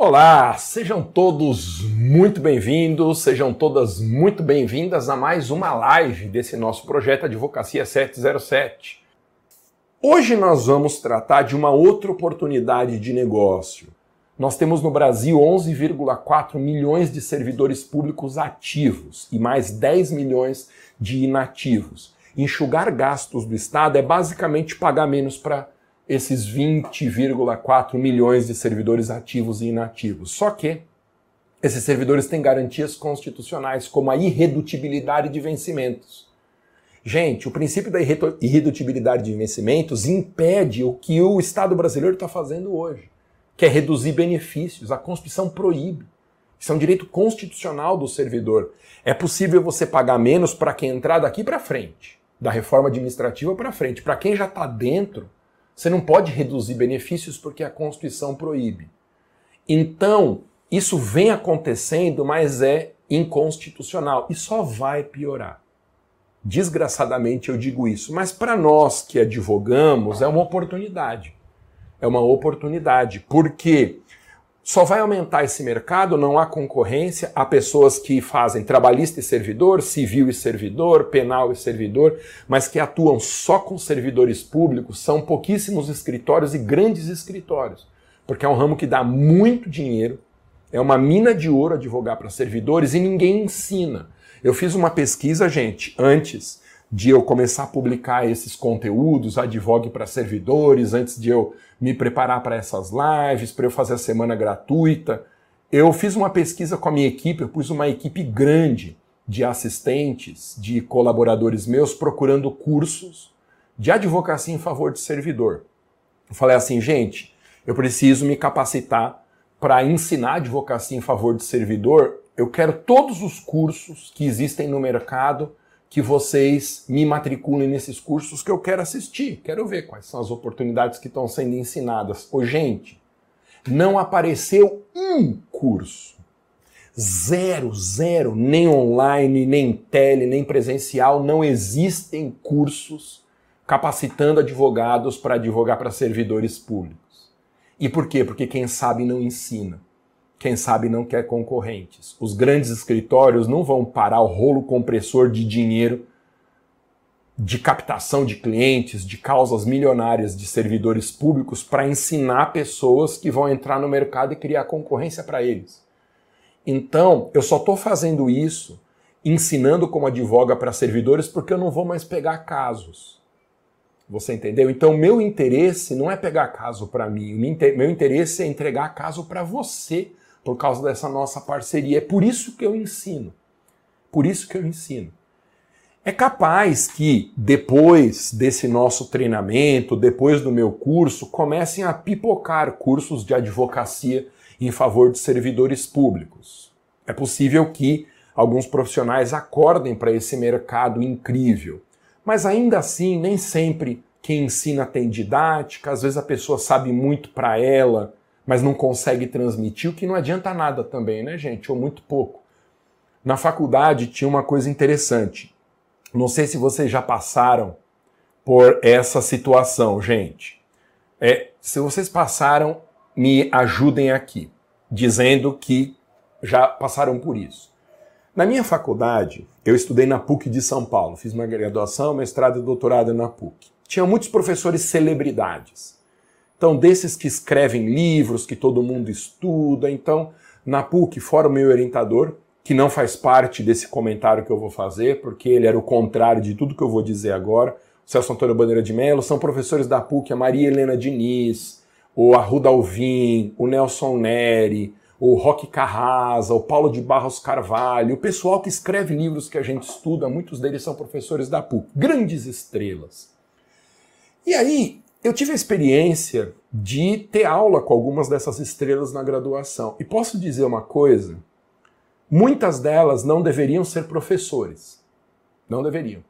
Olá, sejam todos muito bem-vindos, sejam todas muito bem-vindas a mais uma live desse nosso projeto Advocacia 707. Hoje nós vamos tratar de uma outra oportunidade de negócio. Nós temos no Brasil 11,4 milhões de servidores públicos ativos e mais 10 milhões de inativos. Enxugar gastos do Estado é basicamente pagar menos para esses 20,4 milhões de servidores ativos e inativos. Só que esses servidores têm garantias constitucionais, como a irredutibilidade de vencimentos. Gente, o princípio da irredutibilidade de vencimentos impede o que o Estado brasileiro está fazendo hoje, que é reduzir benefícios. A Constituição proíbe. Isso é um direito constitucional do servidor. É possível você pagar menos para quem entrar daqui para frente, da reforma administrativa para frente. Para quem já está dentro, você não pode reduzir benefícios porque a Constituição proíbe. Então, isso vem acontecendo, mas é inconstitucional e só vai piorar. Desgraçadamente eu digo isso, mas para nós que advogamos é uma oportunidade. É uma oportunidade, porque só vai aumentar esse mercado, não há concorrência, há pessoas que fazem trabalhista e servidor, civil e servidor, penal e servidor, mas que atuam só com servidores públicos, são pouquíssimos escritórios e grandes escritórios, porque é um ramo que dá muito dinheiro, é uma mina de ouro advogar para servidores e ninguém ensina. Eu fiz uma pesquisa, gente, antes de eu começar a publicar esses conteúdos, advogue para servidores, antes de eu me preparar para essas lives, para eu fazer a semana gratuita, eu fiz uma pesquisa com a minha equipe, eu pus uma equipe grande de assistentes, de colaboradores meus procurando cursos de advocacia em favor de servidor. Eu falei assim, gente, eu preciso me capacitar para ensinar advocacia em favor de servidor. Eu quero todos os cursos que existem no mercado que vocês me matriculem nesses cursos que eu quero assistir, quero ver quais são as oportunidades que estão sendo ensinadas. Ô, gente, não apareceu um curso. Zero, zero, nem online, nem tele, nem presencial, não existem cursos capacitando advogados para advogar para servidores públicos. E por quê? Porque quem sabe não ensina quem sabe não quer concorrentes. Os grandes escritórios não vão parar o rolo compressor de dinheiro de captação de clientes, de causas milionárias de servidores públicos para ensinar pessoas que vão entrar no mercado e criar concorrência para eles. Então, eu só estou fazendo isso, ensinando como advoga para servidores, porque eu não vou mais pegar casos. Você entendeu? Então, meu interesse não é pegar caso para mim, meu interesse é entregar caso para você por causa dessa nossa parceria. É por isso que eu ensino. Por isso que eu ensino. É capaz que depois desse nosso treinamento, depois do meu curso, comecem a pipocar cursos de advocacia em favor de servidores públicos. É possível que alguns profissionais acordem para esse mercado incrível, mas ainda assim, nem sempre quem ensina tem didática, às vezes a pessoa sabe muito para ela, mas não consegue transmitir, o que não adianta nada também, né, gente? Ou muito pouco. Na faculdade tinha uma coisa interessante. Não sei se vocês já passaram por essa situação, gente. É, se vocês passaram, me ajudem aqui, dizendo que já passaram por isso. Na minha faculdade, eu estudei na PUC de São Paulo, fiz uma graduação, mestrado e doutorado na PUC. Tinha muitos professores celebridades. Então, desses que escrevem livros, que todo mundo estuda. Então, na PUC, fora o meu orientador, que não faz parte desse comentário que eu vou fazer, porque ele era o contrário de tudo que eu vou dizer agora, o Celso Antônio Bandeira de Mello, são professores da PUC, a Maria Helena Diniz, o Arruda Alvim, o Nelson Neri, o Roque Carrasa, o Paulo de Barros Carvalho, o pessoal que escreve livros que a gente estuda, muitos deles são professores da PUC, grandes estrelas. E aí, eu tive a experiência de ter aula com algumas dessas estrelas na graduação. E posso dizer uma coisa: muitas delas não deveriam ser professores. Não deveriam.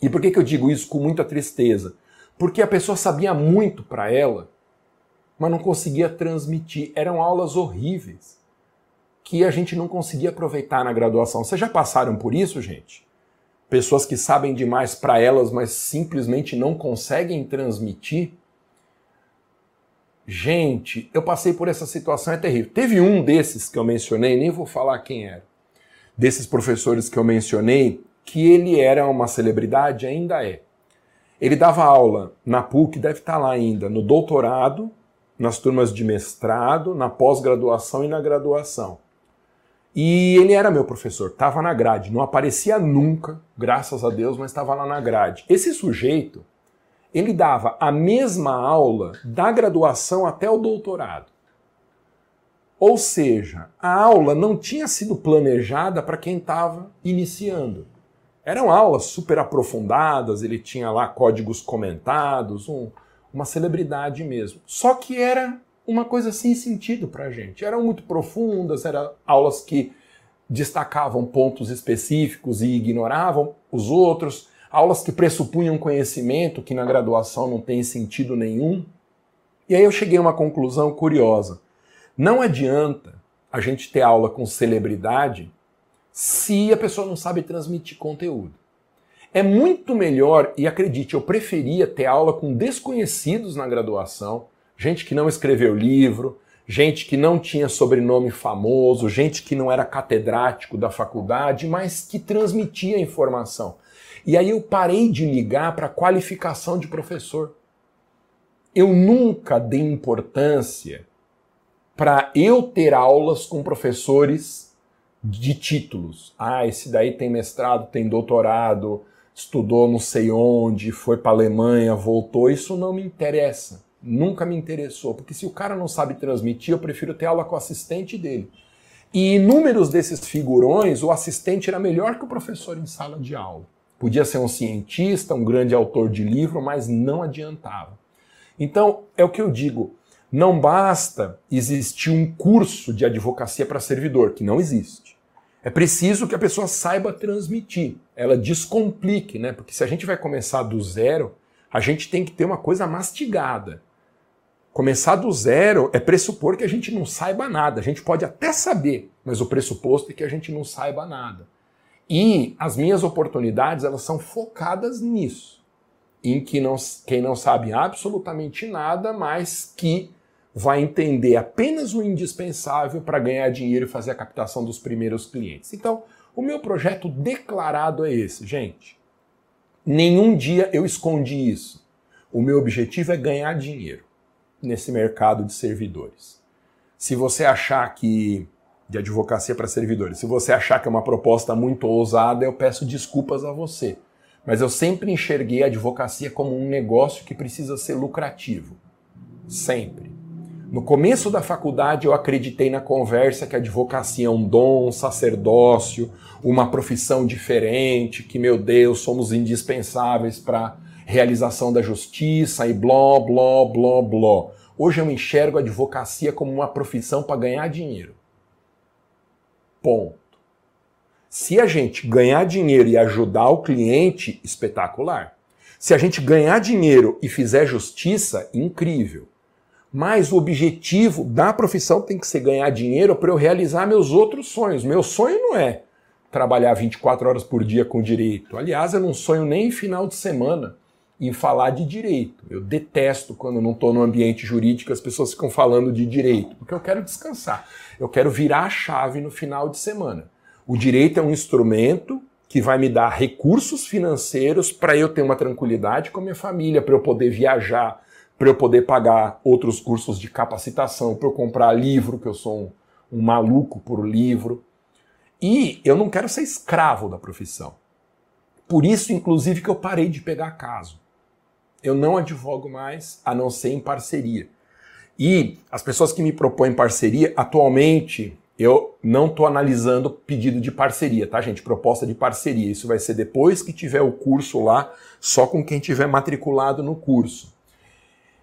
E por que, que eu digo isso com muita tristeza? Porque a pessoa sabia muito para ela, mas não conseguia transmitir. Eram aulas horríveis que a gente não conseguia aproveitar na graduação. Vocês já passaram por isso, gente? Pessoas que sabem demais para elas, mas simplesmente não conseguem transmitir. Gente, eu passei por essa situação, é terrível. Teve um desses que eu mencionei, nem vou falar quem era, desses professores que eu mencionei, que ele era uma celebridade, ainda é. Ele dava aula na PUC, deve estar lá ainda, no doutorado, nas turmas de mestrado, na pós-graduação e na graduação. E ele era meu professor, estava na grade, não aparecia nunca, graças a Deus, mas estava lá na grade. Esse sujeito, ele dava a mesma aula da graduação até o doutorado. Ou seja, a aula não tinha sido planejada para quem estava iniciando. Eram aulas super aprofundadas, ele tinha lá códigos comentados, um, uma celebridade mesmo. Só que era uma coisa sem sentido para a gente. Eram muito profundas, eram aulas que destacavam pontos específicos e ignoravam os outros aulas que pressupunham conhecimento que na graduação não tem sentido nenhum. E aí eu cheguei a uma conclusão curiosa. Não adianta a gente ter aula com celebridade se a pessoa não sabe transmitir conteúdo. É muito melhor, e acredite, eu preferia ter aula com desconhecidos na graduação, gente que não escreveu livro, gente que não tinha sobrenome famoso, gente que não era catedrático da faculdade, mas que transmitia informação. E aí eu parei de ligar para a qualificação de professor. Eu nunca dei importância para eu ter aulas com professores de títulos. Ah, esse daí tem mestrado, tem doutorado, estudou não sei onde, foi para a Alemanha, voltou. Isso não me interessa. Nunca me interessou, porque se o cara não sabe transmitir, eu prefiro ter aula com o assistente dele. E inúmeros desses figurões, o assistente era melhor que o professor em sala de aula. Podia ser um cientista, um grande autor de livro, mas não adiantava. Então, é o que eu digo. Não basta existir um curso de advocacia para servidor, que não existe. É preciso que a pessoa saiba transmitir, ela descomplique, né? Porque se a gente vai começar do zero, a gente tem que ter uma coisa mastigada. Começar do zero é pressupor que a gente não saiba nada. A gente pode até saber, mas o pressuposto é que a gente não saiba nada. E as minhas oportunidades, elas são focadas nisso. Em que não, quem não sabe absolutamente nada, mas que vai entender apenas o indispensável para ganhar dinheiro e fazer a captação dos primeiros clientes. Então, o meu projeto declarado é esse, gente. Nenhum dia eu escondi isso. O meu objetivo é ganhar dinheiro nesse mercado de servidores. Se você achar que de advocacia para servidores. Se você achar que é uma proposta muito ousada, eu peço desculpas a você. Mas eu sempre enxerguei a advocacia como um negócio que precisa ser lucrativo. Sempre. No começo da faculdade, eu acreditei na conversa que a advocacia é um dom, um sacerdócio, uma profissão diferente, que, meu Deus, somos indispensáveis para realização da justiça e blá, blá, blá, blá. Hoje eu enxergo a advocacia como uma profissão para ganhar dinheiro. Ponto. Se a gente ganhar dinheiro e ajudar o cliente, espetacular. Se a gente ganhar dinheiro e fizer justiça, incrível. Mas o objetivo da profissão tem que ser ganhar dinheiro para eu realizar meus outros sonhos. Meu sonho não é trabalhar 24 horas por dia com direito. Aliás, eu não sonho nem em final de semana em falar de direito. Eu detesto quando não estou no ambiente jurídico as pessoas ficam falando de direito, porque eu quero descansar. Eu quero virar a chave no final de semana. O direito é um instrumento que vai me dar recursos financeiros para eu ter uma tranquilidade com a minha família, para eu poder viajar, para eu poder pagar outros cursos de capacitação, para eu comprar livro, que eu sou um, um maluco por livro. E eu não quero ser escravo da profissão. Por isso, inclusive, que eu parei de pegar caso. Eu não advogo mais, a não ser em parceria. E as pessoas que me propõem parceria, atualmente eu não estou analisando pedido de parceria, tá, gente? Proposta de parceria. Isso vai ser depois que tiver o curso lá, só com quem tiver matriculado no curso.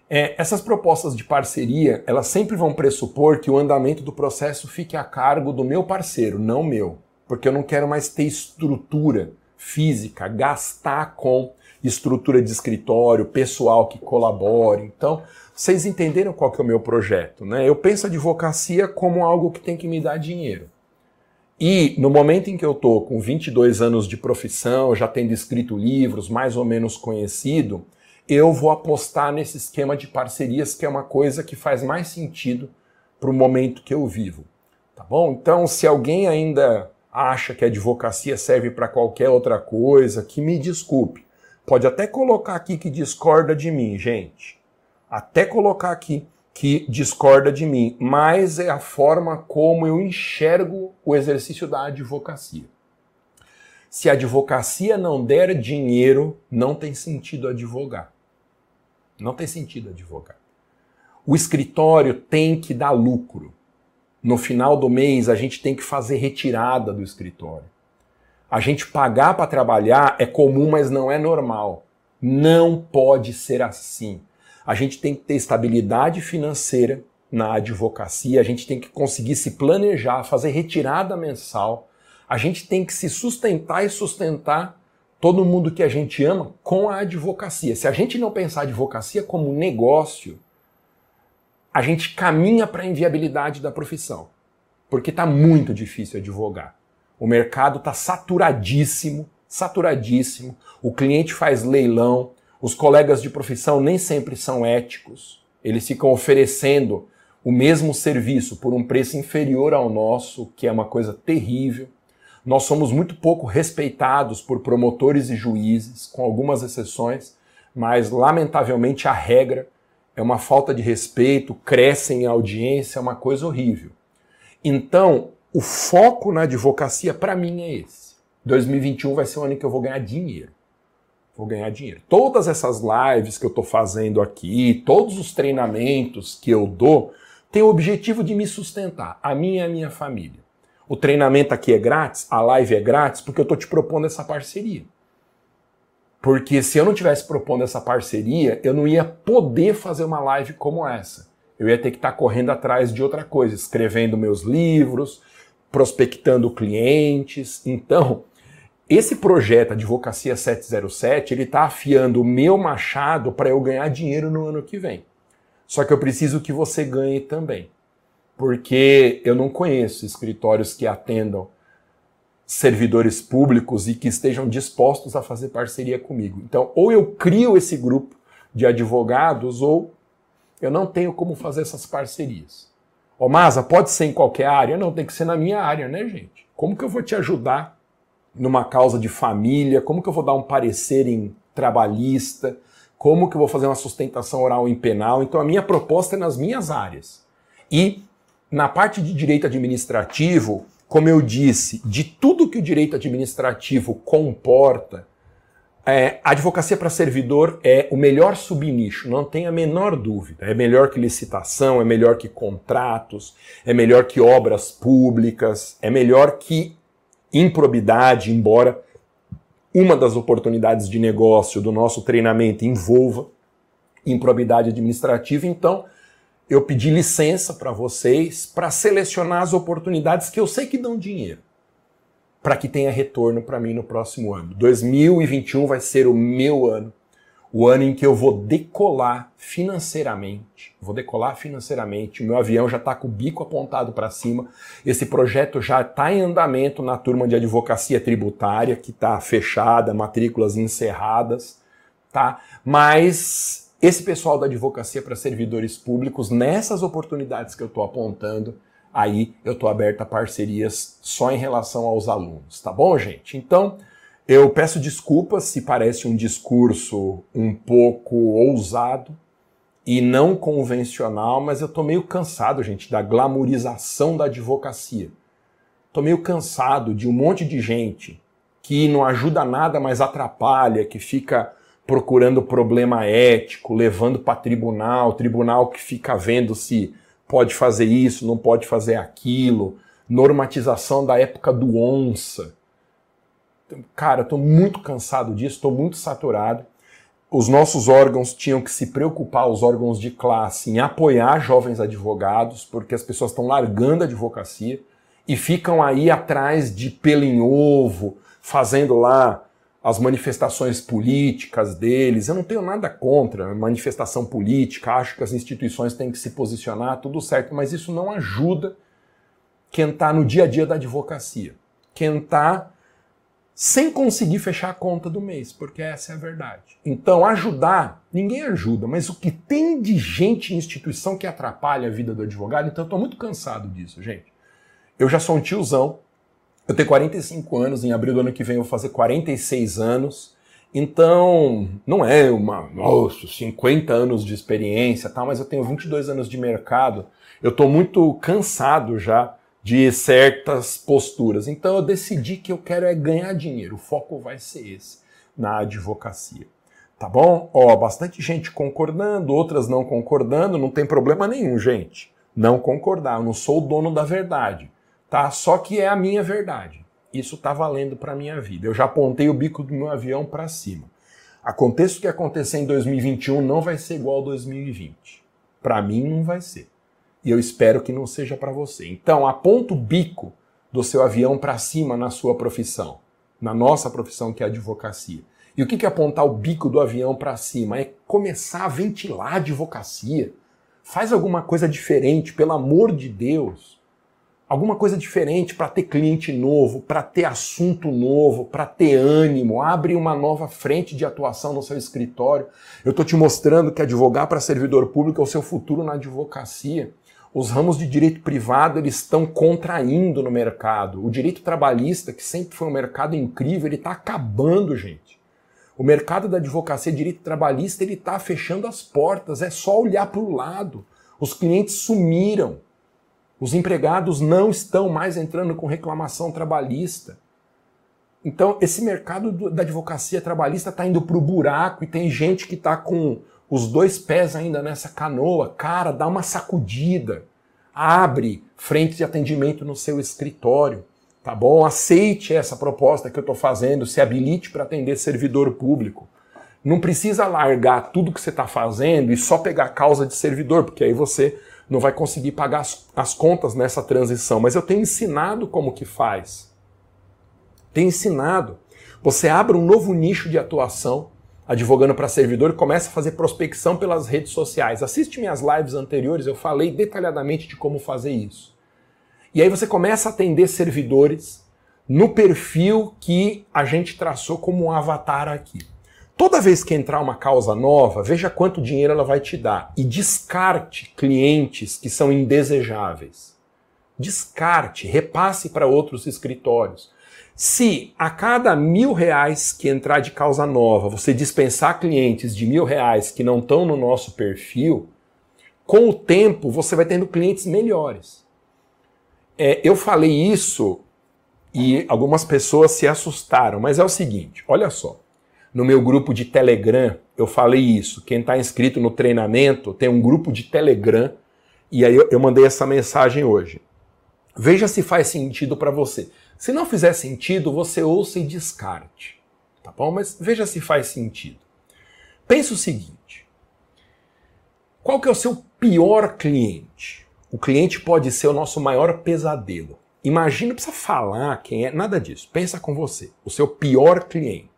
É, essas propostas de parceria, elas sempre vão pressupor que o andamento do processo fique a cargo do meu parceiro, não meu. Porque eu não quero mais ter estrutura física, gastar com estrutura de escritório, pessoal que colabore. Então, vocês entenderam qual que é o meu projeto, né? Eu penso a advocacia como algo que tem que me dar dinheiro. E no momento em que eu estou com 22 anos de profissão, já tendo escrito livros, mais ou menos conhecido, eu vou apostar nesse esquema de parcerias, que é uma coisa que faz mais sentido para o momento que eu vivo. Tá bom? Então, se alguém ainda acha que a advocacia serve para qualquer outra coisa, que me desculpe. Pode até colocar aqui que discorda de mim, gente. Até colocar aqui que discorda de mim, mas é a forma como eu enxergo o exercício da advocacia. Se a advocacia não der dinheiro, não tem sentido advogar. Não tem sentido advogar. O escritório tem que dar lucro. No final do mês, a gente tem que fazer retirada do escritório. A gente pagar para trabalhar é comum, mas não é normal. Não pode ser assim. A gente tem que ter estabilidade financeira na advocacia, a gente tem que conseguir se planejar, fazer retirada mensal, a gente tem que se sustentar e sustentar todo mundo que a gente ama com a advocacia. Se a gente não pensar a advocacia como negócio, a gente caminha para a inviabilidade da profissão, porque está muito difícil advogar. O mercado está saturadíssimo, saturadíssimo. O cliente faz leilão, os colegas de profissão nem sempre são éticos. Eles ficam oferecendo o mesmo serviço por um preço inferior ao nosso, que é uma coisa terrível. Nós somos muito pouco respeitados por promotores e juízes, com algumas exceções, mas lamentavelmente a regra é uma falta de respeito, crescem em audiência, é uma coisa horrível. Então, o foco na advocacia para mim é esse. 2021 vai ser o ano que eu vou ganhar dinheiro. Vou ganhar dinheiro. Todas essas lives que eu estou fazendo aqui, todos os treinamentos que eu dou, têm o objetivo de me sustentar, a minha e a minha família. O treinamento aqui é grátis, a live é grátis, porque eu estou te propondo essa parceria. Porque se eu não tivesse propondo essa parceria, eu não ia poder fazer uma live como essa. Eu ia ter que estar correndo atrás de outra coisa, escrevendo meus livros, prospectando clientes. Então, esse projeto Advocacia 707, ele está afiando o meu machado para eu ganhar dinheiro no ano que vem. Só que eu preciso que você ganhe também. Porque eu não conheço escritórios que atendam servidores públicos e que estejam dispostos a fazer parceria comigo. Então, ou eu crio esse grupo de advogados, ou eu não tenho como fazer essas parcerias. Ô, Masa, pode ser em qualquer área? Não, tem que ser na minha área, né, gente? Como que eu vou te ajudar numa causa de família? Como que eu vou dar um parecer em trabalhista? Como que eu vou fazer uma sustentação oral em penal? Então, a minha proposta é nas minhas áreas. E na parte de direito administrativo, como eu disse, de tudo que o direito administrativo comporta, é, advocacia para servidor é o melhor subnicho, não tem a menor dúvida. É melhor que licitação, é melhor que contratos, é melhor que obras públicas, é melhor que improbidade, embora uma das oportunidades de negócio do nosso treinamento envolva improbidade administrativa. Então, eu pedi licença para vocês para selecionar as oportunidades que eu sei que dão dinheiro, para que tenha retorno para mim no próximo ano. 2021 vai ser o meu ano, o ano em que eu vou decolar financeiramente. Vou decolar financeiramente. O meu avião já está com o bico apontado para cima. Esse projeto já está em andamento na turma de advocacia tributária, que está fechada, matrículas encerradas, tá? Mas esse pessoal da advocacia para servidores públicos, nessas oportunidades que eu estou apontando, aí eu estou aberto a parcerias só em relação aos alunos, tá bom, gente? Então, eu peço desculpas se parece um discurso um pouco ousado e não convencional, mas eu estou meio cansado, gente, da glamorização da advocacia. Estou meio cansado de um monte de gente que não ajuda nada, mas atrapalha, que fica procurando problema ético, levando para tribunal, tribunal que fica vendo se pode fazer isso, não pode fazer aquilo, normatização da época do onça. Cara, estou muito cansado disso, estou muito saturado. Os nossos órgãos tinham que se preocupar, os órgãos de classe, em apoiar jovens advogados, porque as pessoas estão largando a advocacia e ficam aí atrás de pelo em ovo, fazendo lá as manifestações políticas deles. Eu não tenho nada contra manifestação política, acho que as instituições têm que se posicionar, tudo certo, mas isso não ajuda quem está no dia a dia da advocacia. Quem está sem conseguir fechar a conta do mês, porque essa é a verdade. Então, ajudar, ninguém ajuda, mas o que tem de gente em instituição que atrapalha a vida do advogado, então eu estou muito cansado disso, gente. Eu já sou um tiozão, eu tenho 45 anos, em abril do ano que vem eu vou fazer 46 anos. Então, não é uma, nossa, 50 anos de experiência, tal, mas eu tenho 22 anos de mercado. Eu estou muito cansado já de certas posturas. Então eu decidi que eu quero é ganhar dinheiro. O foco vai ser esse na advocacia. Tá bom? Ó, bastante gente concordando, outras não concordando, não tem problema nenhum, gente. Não concordar, eu não sou o dono da verdade, tá? Só que é a minha verdade. Isso tá valendo para minha vida. Eu já apontei o bico do meu avião para cima. Aconteça o que acontecer em 2021, não vai ser igual a 2020. Para mim não vai ser. E eu espero que não seja para você. Então, aponta o bico do seu avião para cima na sua profissão, na nossa profissão que é a advocacia. E o que é apontar o bico do avião para cima? É começar a ventilar a advocacia. Faz alguma coisa diferente, pelo amor de Deus. Alguma coisa diferente para ter cliente novo, para ter assunto novo, para ter ânimo. Abre uma nova frente de atuação no seu escritório. Eu estou te mostrando que advogar para servidor público é o seu futuro na advocacia. Os ramos de direito privado eles estão contraindo no mercado. O direito trabalhista, que sempre foi um mercado incrível, ele está acabando, gente. O mercado da advocacia direito trabalhista ele está fechando as portas. É só olhar para o lado. Os clientes sumiram. Os empregados não estão mais entrando com reclamação trabalhista. Então, esse mercado da advocacia trabalhista está indo para o buraco e tem gente que está com os dois pés ainda nessa canoa, cara, dá uma sacudida. Abre frente de atendimento no seu escritório, tá bom? Aceite essa proposta que eu estou fazendo, se habilite para atender servidor público. Não precisa largar tudo que você está fazendo e só pegar causa de servidor, porque aí você não vai conseguir pagar as, as contas nessa transição. Mas eu tenho ensinado como que faz. Tenho ensinado. Você abre um novo nicho de atuação advogando para servidor, começa a fazer prospecção pelas redes sociais. Assiste minhas lives anteriores, eu falei detalhadamente de como fazer isso. E aí você começa a atender servidores no perfil que a gente traçou como um avatar aqui. Toda vez que entrar uma causa nova, veja quanto dinheiro ela vai te dar e descarte clientes que são indesejáveis. Descarte, repasse para outros escritórios. Se a cada mil reais que entrar de causa nova você dispensar clientes de mil reais que não estão no nosso perfil, com o tempo você vai tendo clientes melhores. É, eu falei isso e algumas pessoas se assustaram, mas é o seguinte: olha só. No meu grupo de Telegram, eu falei isso. Quem está inscrito no treinamento tem um grupo de Telegram e aí eu, eu mandei essa mensagem hoje. Veja se faz sentido para você. Se não fizer sentido, você ouça e descarte. Tá bom? Mas veja se faz sentido. Pense o seguinte: qual que é o seu pior cliente? O cliente pode ser o nosso maior pesadelo. Imagina, não precisa falar quem é, nada disso. Pensa com você. O seu pior cliente.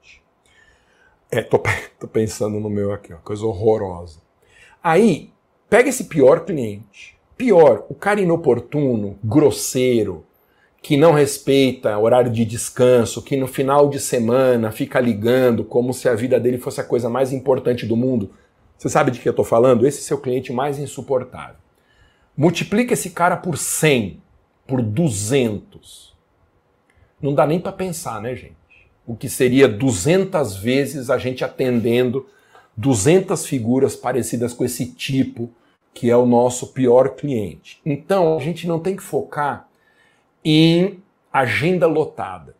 É, tô, tô pensando no meu aqui, uma coisa horrorosa. Aí, pega esse pior cliente. Pior, o cara inoportuno, grosseiro, que não respeita horário de descanso, que no final de semana fica ligando como se a vida dele fosse a coisa mais importante do mundo. Você sabe de que eu estou falando? Esse é seu cliente mais insuportável. Multiplica esse cara por 100, por 200. Não dá nem para pensar, né, gente? O que seria 200 vezes a gente atendendo 200 figuras parecidas com esse tipo, que é o nosso pior cliente. Então, a gente não tem que focar em agenda lotada.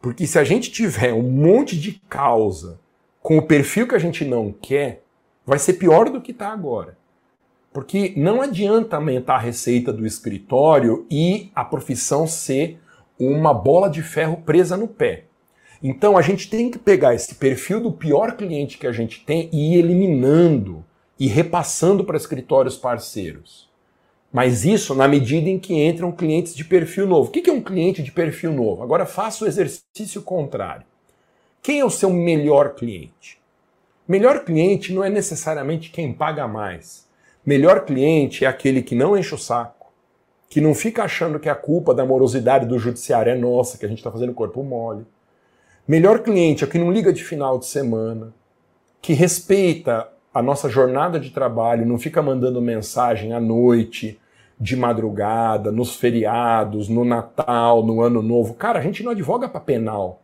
Porque se a gente tiver um monte de causa com o perfil que a gente não quer, vai ser pior do que está agora. Porque não adianta aumentar a receita do escritório e a profissão ser uma bola de ferro presa no pé. Então a gente tem que pegar esse perfil do pior cliente que a gente tem e ir eliminando e repassando para escritórios parceiros. Mas isso na medida em que entram clientes de perfil novo. O que é um cliente de perfil novo? Agora faça o exercício contrário. Quem é o seu melhor cliente? Melhor cliente não é necessariamente quem paga mais. Melhor cliente é aquele que não enche o saco, que não fica achando que a culpa da morosidade do judiciário é nossa, que a gente está fazendo corpo mole, Melhor cliente é o que não liga de final de semana, que respeita a nossa jornada de trabalho, não fica mandando mensagem à noite, de madrugada, nos feriados, no Natal, no Ano Novo. Cara, a gente não advoga para penal.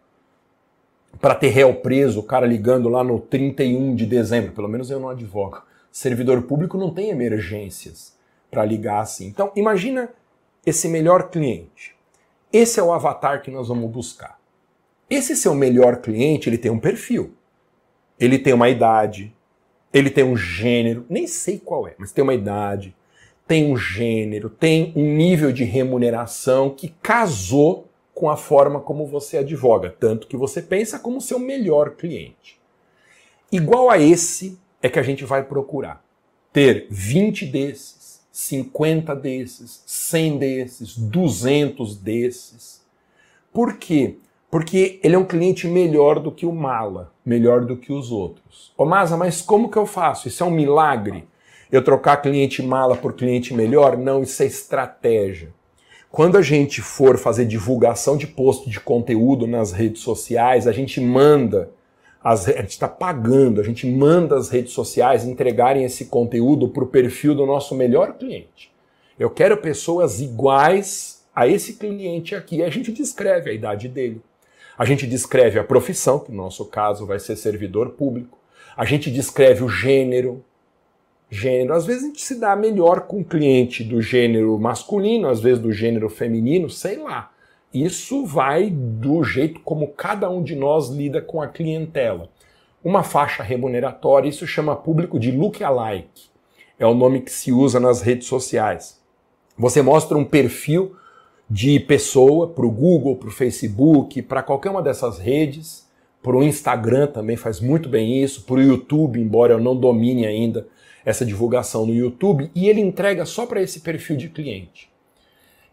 Para ter réu preso, o cara ligando lá no 31 de dezembro. Pelo menos eu não advogo. Servidor público não tem emergências para ligar assim. Então, imagina esse melhor cliente. Esse é o avatar que nós vamos buscar. Esse seu melhor cliente, ele tem um perfil. Ele tem uma idade, ele tem um gênero, nem sei qual é, mas tem uma idade, tem um gênero, tem um nível de remuneração que casou com a forma como você advoga, tanto que você pensa como seu melhor cliente. Igual a esse é que a gente vai procurar. Ter 20 desses, 50 desses, 100 desses, 200 desses. Por quê? Porque ele é um cliente melhor do que o mala, melhor do que os outros. Ô Masa, mas como que eu faço? Isso é um milagre? Eu trocar cliente mala por cliente melhor? Não, isso é estratégia. Quando a gente for fazer divulgação de post de conteúdo nas redes sociais, a gente manda, as, a gente está pagando, a gente manda as redes sociais entregarem esse conteúdo para o perfil do nosso melhor cliente. Eu quero pessoas iguais a esse cliente aqui. A gente descreve a idade dele, a gente descreve a profissão, que no nosso caso vai ser servidor público. A gente descreve o gênero. Gênero. Às vezes a gente se dá melhor com o cliente do gênero masculino, às vezes do gênero feminino, sei lá. Isso vai do jeito como cada um de nós lida com a clientela. Uma faixa remuneratória, isso chama público de look-alike. É o nome que se usa nas redes sociais. Você mostra um perfil de pessoa para o Google, para o Facebook, para qualquer uma dessas redes, para o Instagram também faz muito bem isso, para o YouTube, embora eu não domine ainda essa divulgação no YouTube, e ele entrega só para esse perfil de cliente.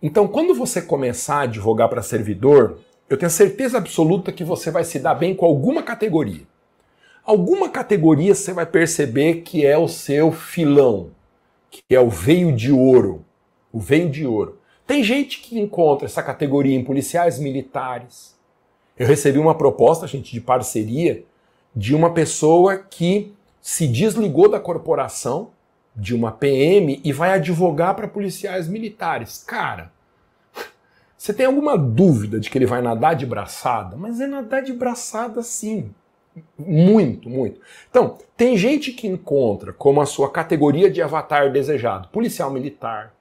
Então, quando você começar a advogar para servidor, eu tenho certeza absoluta que você vai se dar bem com alguma categoria. Alguma categoria você vai perceber que é o seu filão, que é o veio de ouro. O veio de ouro. Tem gente que encontra essa categoria em policiais militares. Eu recebi uma proposta, gente, de parceria de uma pessoa que se desligou da corporação, de uma PM, e vai advogar para policiais militares. Cara, você tem alguma dúvida de que ele vai nadar de braçada? Mas é nadar de braçada sim. Muito, muito. Então, tem gente que encontra como a sua categoria de avatar desejado policial militar,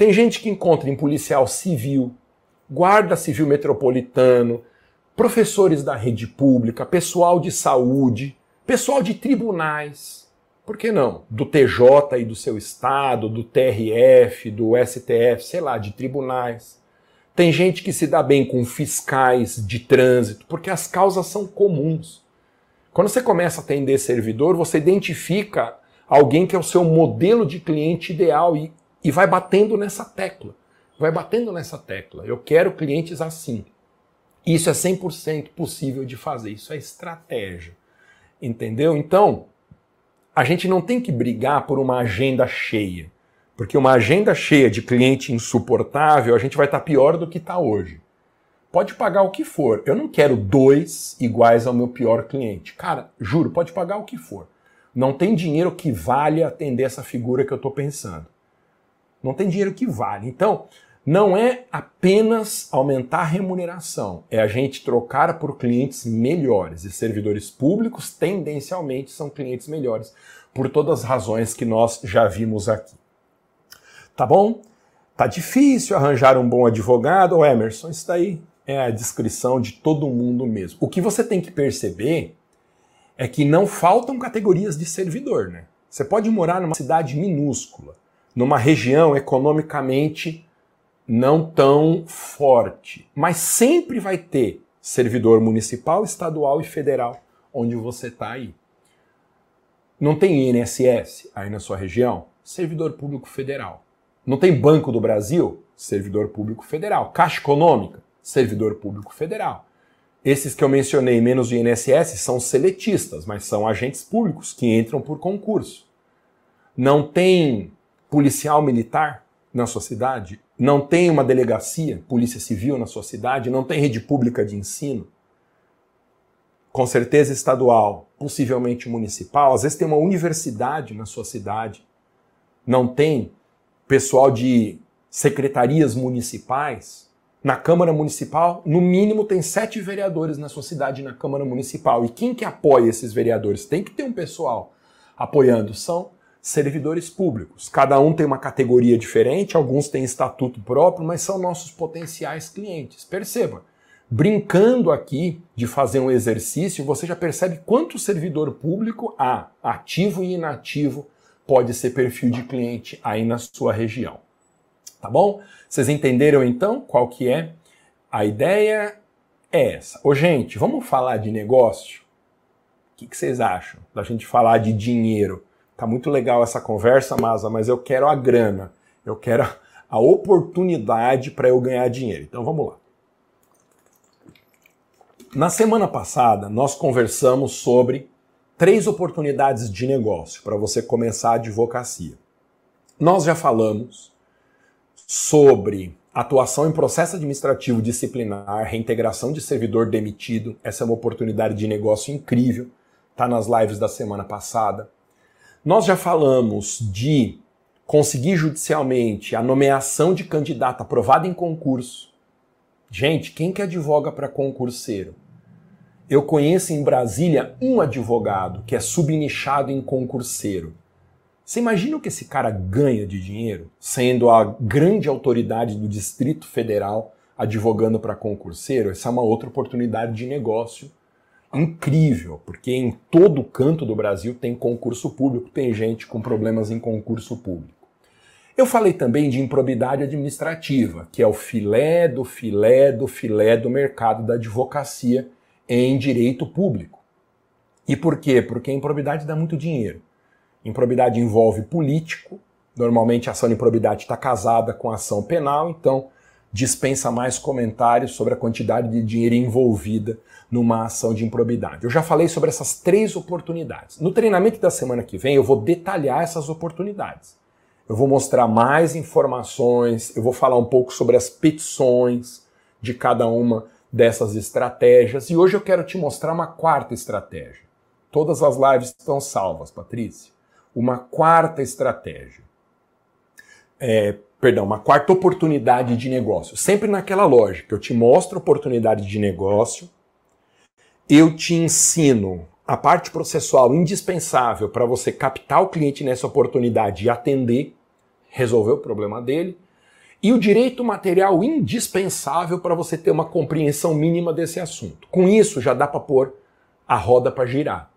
tem gente que encontra em policial civil, guarda civil metropolitano, professores da rede pública, pessoal de saúde, pessoal de tribunais. Por que não? Do TJ e do seu estado, do TRF, do STF, sei lá, de tribunais. Tem gente que se dá bem com fiscais de trânsito, porque as causas são comuns. Quando você começa a atender servidor, você identifica alguém que é o seu modelo de cliente ideal e e vai batendo nessa tecla. Vai batendo nessa tecla. Eu quero clientes assim. Isso é 100% possível de fazer. Isso é estratégia. Entendeu? Então, a gente não tem que brigar por uma agenda cheia. Porque uma agenda cheia de cliente insuportável, a gente vai estar pior do que está hoje. Pode pagar o que for. Eu não quero dois iguais ao meu pior cliente. Cara, juro, pode pagar o que for. Não tem dinheiro que valha atender essa figura que eu estou pensando. Não tem dinheiro que vale. Então, não é apenas aumentar a remuneração, é a gente trocar por clientes melhores. E servidores públicos tendencialmente são clientes melhores, por todas as razões que nós já vimos aqui. Tá bom? Tá difícil arranjar um bom advogado, Ô Emerson, isso daí é a descrição de todo mundo mesmo. O que você tem que perceber é que não faltam categorias de servidor, né? Você pode morar numa cidade minúscula, numa região economicamente não tão forte. Mas sempre vai ter servidor municipal, estadual e federal onde você está aí. Não tem INSS aí na sua região? Servidor público federal. Não tem Banco do Brasil? Servidor público federal. Caixa Econômica? Servidor público federal. Esses que eu mencionei, menos o INSS, são seletistas, mas são agentes públicos que entram por concurso. Não tem policial militar na sua cidade? Não tem uma delegacia, polícia civil na sua cidade? Não tem rede pública de ensino? com certeza estadual, possivelmente municipal, às vezes tem uma universidade na sua cidade, não tem pessoal de secretarias municipais. Na Câmara Municipal, no mínimo, tem sete vereadores na sua cidade na Câmara Municipal. E quem que apoia esses vereadores? Tem que ter um pessoal apoiando. São servidores públicos. Cada um tem uma categoria diferente, alguns têm estatuto próprio, mas são nossos potenciais clientes. Perceba, brincando aqui de fazer um exercício, você já percebe quanto servidor público há, ativo e inativo, pode ser perfil de cliente aí na sua região. Tá bom? Vocês entenderam então qual que é a ideia? É essa. Ô, gente, vamos falar de negócio? O que, que vocês acham da gente falar de dinheiro? Tá muito legal essa conversa, Masa, mas eu quero a grana. Eu quero a oportunidade para eu ganhar dinheiro. Então vamos lá. Na semana passada, nós conversamos sobre três oportunidades de negócio para você começar a advocacia. Nós já falamos sobre atuação em processo administrativo disciplinar, reintegração de servidor demitido. Essa é uma oportunidade de negócio incrível, está nas lives da semana passada. Nós já falamos de conseguir judicialmente a nomeação de candidato aprovado em concurso. Gente, quem que advoga para concurseiro? Eu conheço em Brasília um advogado que é subnichado em concurseiro. Você imagina o que esse cara ganha de dinheiro sendo a grande autoridade do Distrito Federal advogando para concurseiro? Essa é uma outra oportunidade de negócio incrível, porque em todo canto do Brasil tem concurso público, tem gente com problemas em concurso público. Eu falei também de improbidade administrativa, que é o filé do filé do filé do mercado da advocacia em direito público. E por quê? Porque improbidade dá muito dinheiro. Improbidade envolve político, normalmente a ação de improbidade está casada com a ação penal, então dispensa mais comentários sobre a quantidade de dinheiro envolvida numa ação de improbidade. Eu já falei sobre essas três oportunidades. No treinamento da semana que vem, eu vou detalhar essas oportunidades. Eu vou mostrar mais informações, eu vou falar um pouco sobre as petições de cada uma dessas estratégias. E hoje eu quero te mostrar uma quarta estratégia. Todas as lives estão salvas, Patrícia. Uma quarta estratégia. É, perdão, uma quarta oportunidade de negócio. Sempre naquela lógica. Eu te mostro oportunidade de negócio, eu te ensino a parte processual indispensável para você captar o cliente nessa oportunidade e atender, resolver o problema dele e o direito material indispensável para você ter uma compreensão mínima desse assunto. Com isso, já dá para pôr a roda para girar.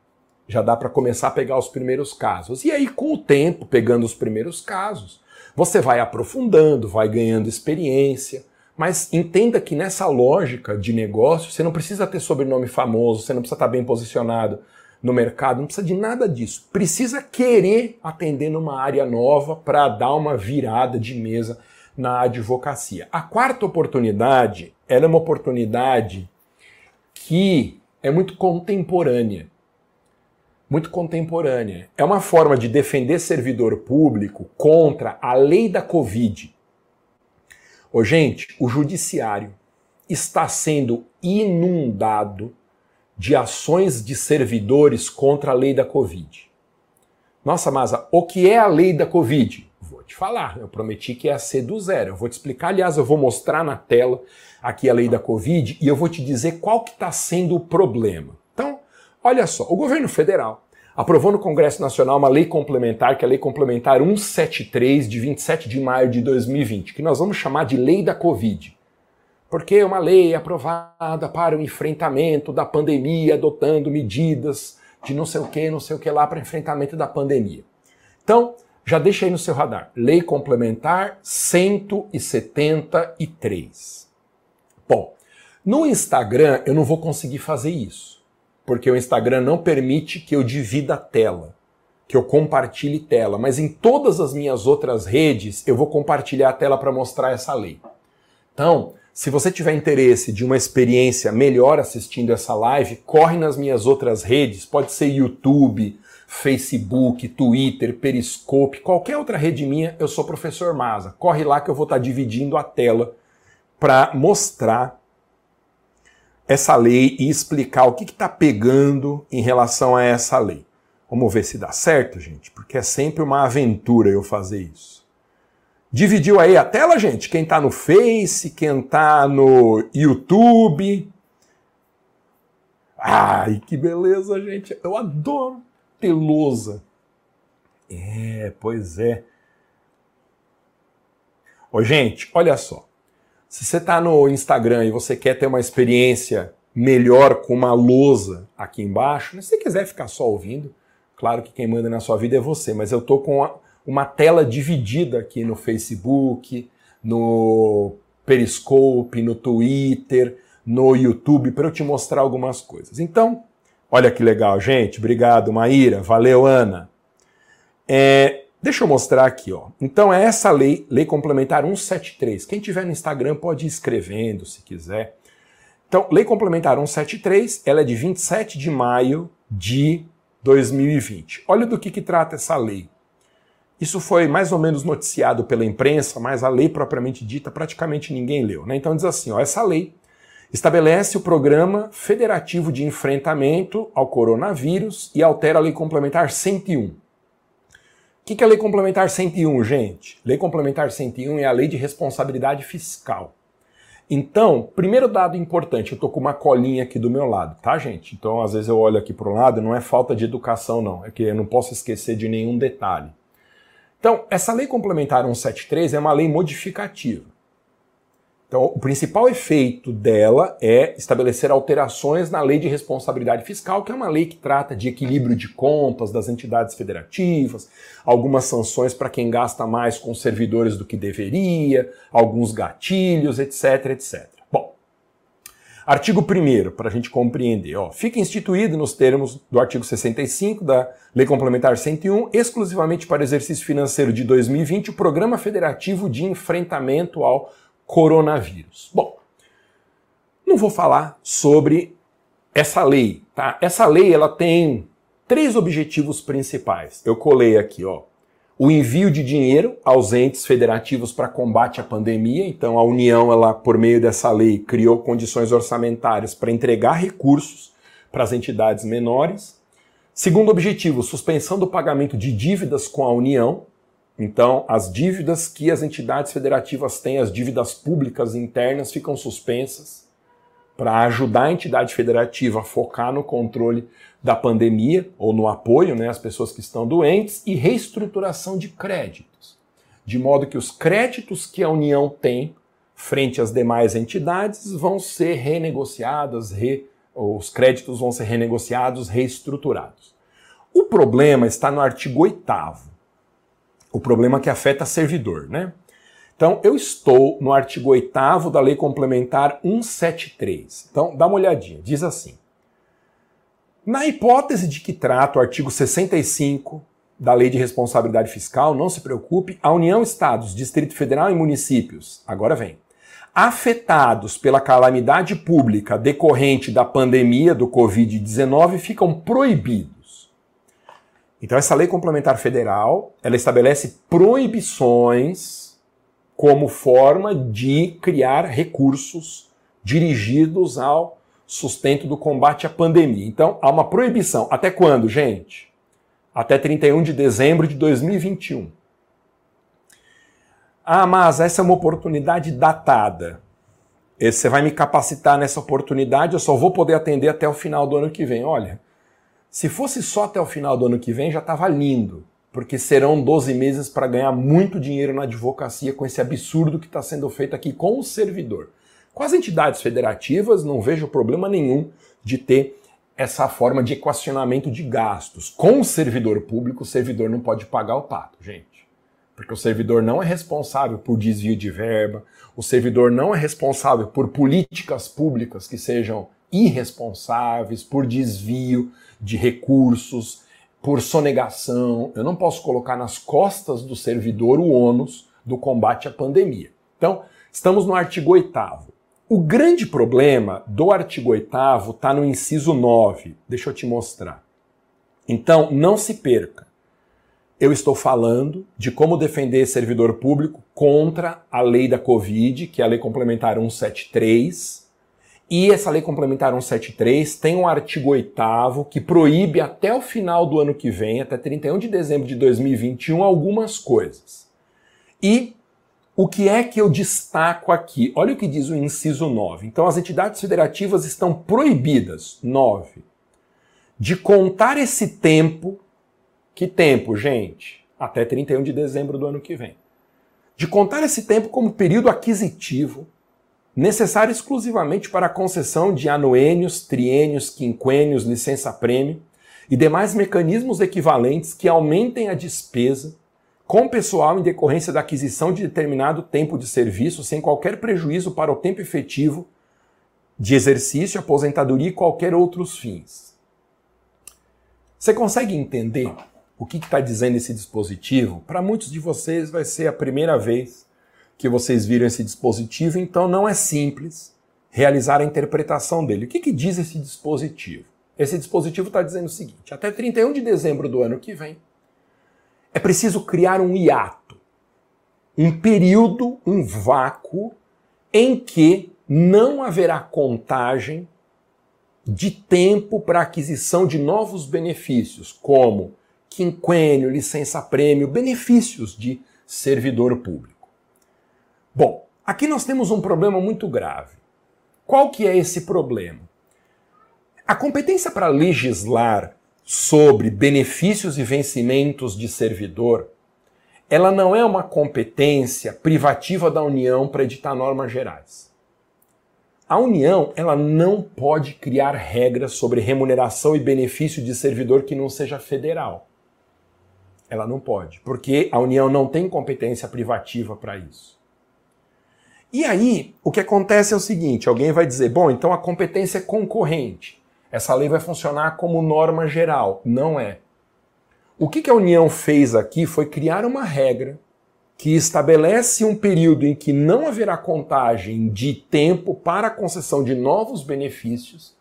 Já dá para começar a pegar os primeiros casos. E aí, com o tempo, pegando os primeiros casos, você vai aprofundando, vai ganhando experiência. Mas entenda que nessa lógica de negócio, você não precisa ter sobrenome famoso, você não precisa estar bem posicionado no mercado, não precisa de nada disso. Precisa querer atender numa área nova para dar uma virada de mesa na advocacia. A quarta oportunidade, é uma oportunidade que é muito contemporânea. Muito contemporânea. É uma forma de defender servidor público contra a lei da Covid. Ô, gente, o judiciário está sendo inundado de ações de servidores contra a lei da Covid. Nossa, Masa, o que é a lei da Covid? te falar. Eu prometi que ia ser do zero. Eu vou te explicar, aliás, eu vou mostrar na tela aqui a lei da Covid e eu vou te dizer qual que está sendo o problema. Então, olha só, o governo federal aprovou no Congresso Nacional uma lei complementar, que é a Lei Complementar 173, de 27 de maio de 2020, que nós vamos chamar de Lei da Covid. Porque é uma lei aprovada para o enfrentamento da pandemia, adotando medidas de não sei o que, não sei o que lá para enfrentamento da pandemia. Então, já deixa aí no seu radar. Lei Complementar 173. Bom, no Instagram eu não vou conseguir fazer isso, porque o Instagram não permite que eu divida a tela, que eu compartilhe tela, mas em todas as minhas outras redes eu vou compartilhar a tela para mostrar essa lei. Então, se você tiver interesse de uma experiência melhor assistindo essa live, corre nas minhas outras redes, pode ser YouTube, Facebook, Twitter, Periscope, qualquer outra rede minha, eu sou professor Maza. Corre lá que eu vou estar dividindo a tela para mostrar essa lei e explicar o que está pegando em relação a essa lei. Vamos ver se dá certo, gente, porque é sempre uma aventura eu fazer isso. Dividiu aí a tela, gente? Quem está no Face, quem está no YouTube. Ai, que beleza, gente. Eu adoro ter. É, pois é. Ô, gente, olha só. Se você está no Instagram e você quer ter uma experiência melhor com uma lousa aqui embaixo, se você quiser ficar só ouvindo, claro que quem manda na sua vida é você, mas eu tô com uma tela dividida aqui no Facebook, no Periscope, no Twitter, no YouTube, para eu te mostrar algumas coisas. Então, olha que legal, gente. Obrigado, Maíra. Valeu, Ana. É, Deixa eu mostrar aqui, ó. Então é essa lei, lei complementar 173. Quem tiver no Instagram pode ir escrevendo se quiser. Então, lei complementar 173, ela é de 27 de maio de 2020. Olha do que, que trata essa lei. Isso foi mais ou menos noticiado pela imprensa, mas a lei propriamente dita praticamente ninguém leu. Né? Então diz assim: ó, essa lei estabelece o Programa Federativo de Enfrentamento ao Coronavírus e altera a Lei Complementar 101. O que, que é a Lei Complementar 101, gente? Lei Complementar 101 é a lei de responsabilidade fiscal. Então, primeiro dado importante, eu tô com uma colinha aqui do meu lado, tá, gente? Então, às vezes eu olho aqui para o lado, não é falta de educação, não, é que eu não posso esquecer de nenhum detalhe. Então, essa lei complementar 173 é uma lei modificativa. Então, o principal efeito dela é estabelecer alterações na Lei de Responsabilidade Fiscal, que é uma lei que trata de equilíbrio de contas das entidades federativas, algumas sanções para quem gasta mais com servidores do que deveria, alguns gatilhos, etc, etc. Bom, artigo 1 para a gente compreender, ó, fica instituído nos termos do artigo 65 da Lei Complementar 101, exclusivamente para exercício financeiro de 2020, o Programa Federativo de Enfrentamento ao coronavírus. Bom, não vou falar sobre essa lei, tá? Essa lei ela tem três objetivos principais. Eu colei aqui, ó. O envio de dinheiro aos entes federativos para combate à pandemia. Então a União, ela por meio dessa lei criou condições orçamentárias para entregar recursos para as entidades menores. Segundo objetivo, suspensão do pagamento de dívidas com a União. Então, as dívidas que as entidades federativas têm, as dívidas públicas internas, ficam suspensas para ajudar a entidade federativa a focar no controle da pandemia ou no apoio né, às pessoas que estão doentes e reestruturação de créditos, de modo que os créditos que a União tem frente às demais entidades vão ser renegociados, re, os créditos vão ser renegociados, reestruturados. O problema está no artigo 8 o problema que afeta servidor, né? Então, eu estou no artigo 8 da Lei Complementar 173. Então, dá uma olhadinha. Diz assim: Na hipótese de que trata o artigo 65 da Lei de Responsabilidade Fiscal, não se preocupe, a União, Estados, Distrito Federal e municípios, agora vem, afetados pela calamidade pública decorrente da pandemia do Covid-19 ficam proibidos então essa lei complementar federal, ela estabelece proibições como forma de criar recursos dirigidos ao sustento do combate à pandemia. Então há uma proibição. Até quando, gente? Até 31 de dezembro de 2021. Ah, mas essa é uma oportunidade datada. Você vai me capacitar nessa oportunidade, eu só vou poder atender até o final do ano que vem. Olha, se fosse só até o final do ano que vem, já estava lindo, porque serão 12 meses para ganhar muito dinheiro na advocacia com esse absurdo que está sendo feito aqui com o servidor. Com as entidades federativas, não vejo problema nenhum de ter essa forma de equacionamento de gastos. Com o servidor público, o servidor não pode pagar o pato, gente. Porque o servidor não é responsável por desvio de verba, o servidor não é responsável por políticas públicas que sejam irresponsáveis, por desvio de recursos, por sonegação. Eu não posso colocar nas costas do servidor o ônus do combate à pandemia. Então, estamos no artigo 8. O grande problema do artigo 8 está no inciso 9. Deixa eu te mostrar. Então, não se perca. Eu estou falando de como defender servidor público contra a lei da Covid, que é a Lei Complementar 173, E essa lei complementar 173 tem um artigo 8 que proíbe até o final do ano que vem, até 31 de dezembro de 2021, algumas coisas. E o que é que eu destaco aqui? Olha o que diz o inciso 9. Então, as entidades federativas estão proibidas, 9, de contar esse tempo. Que tempo, gente? Até 31 de dezembro do ano que vem. De contar esse tempo como período aquisitivo, necessário exclusivamente para a concessão de anuênios, triênios, quinquênios, licença-prêmio e demais mecanismos equivalentes que aumentem a despesa com pessoal em decorrência da aquisição de determinado tempo de serviço sem qualquer prejuízo para o tempo efetivo de exercício, aposentadoria e qualquer outros fins. Você consegue entender o que está dizendo esse dispositivo? Para muitos de vocês vai ser a primeira vez que vocês viram esse dispositivo, então não é simples realizar a interpretação dele. O que, que diz esse dispositivo? Esse dispositivo está dizendo o seguinte: até 31 de dezembro do ano que vem, é preciso criar um hiato, um período, um vácuo em que não haverá contagem de tempo para aquisição de novos benefícios, como quinquênio, licença-prêmio, benefícios de servidor público. Bom, aqui nós temos um problema muito grave. Qual que é esse problema? A competência para legislar sobre benefícios e vencimentos de servidor, ela não é uma competência privativa da União para editar normas gerais. A União, ela não pode criar regras sobre remuneração e benefício de servidor que não seja federal. Ela não pode, porque a União não tem competência privativa para isso. E aí, o que acontece é o seguinte: alguém vai dizer, bom, então a competência é concorrente essa lei vai funcionar como norma geral. Não é. O que, a União fez aqui foi criar uma regra que estabelece um período em que não haverá contagem de tempo para a concessão de novos benefícios,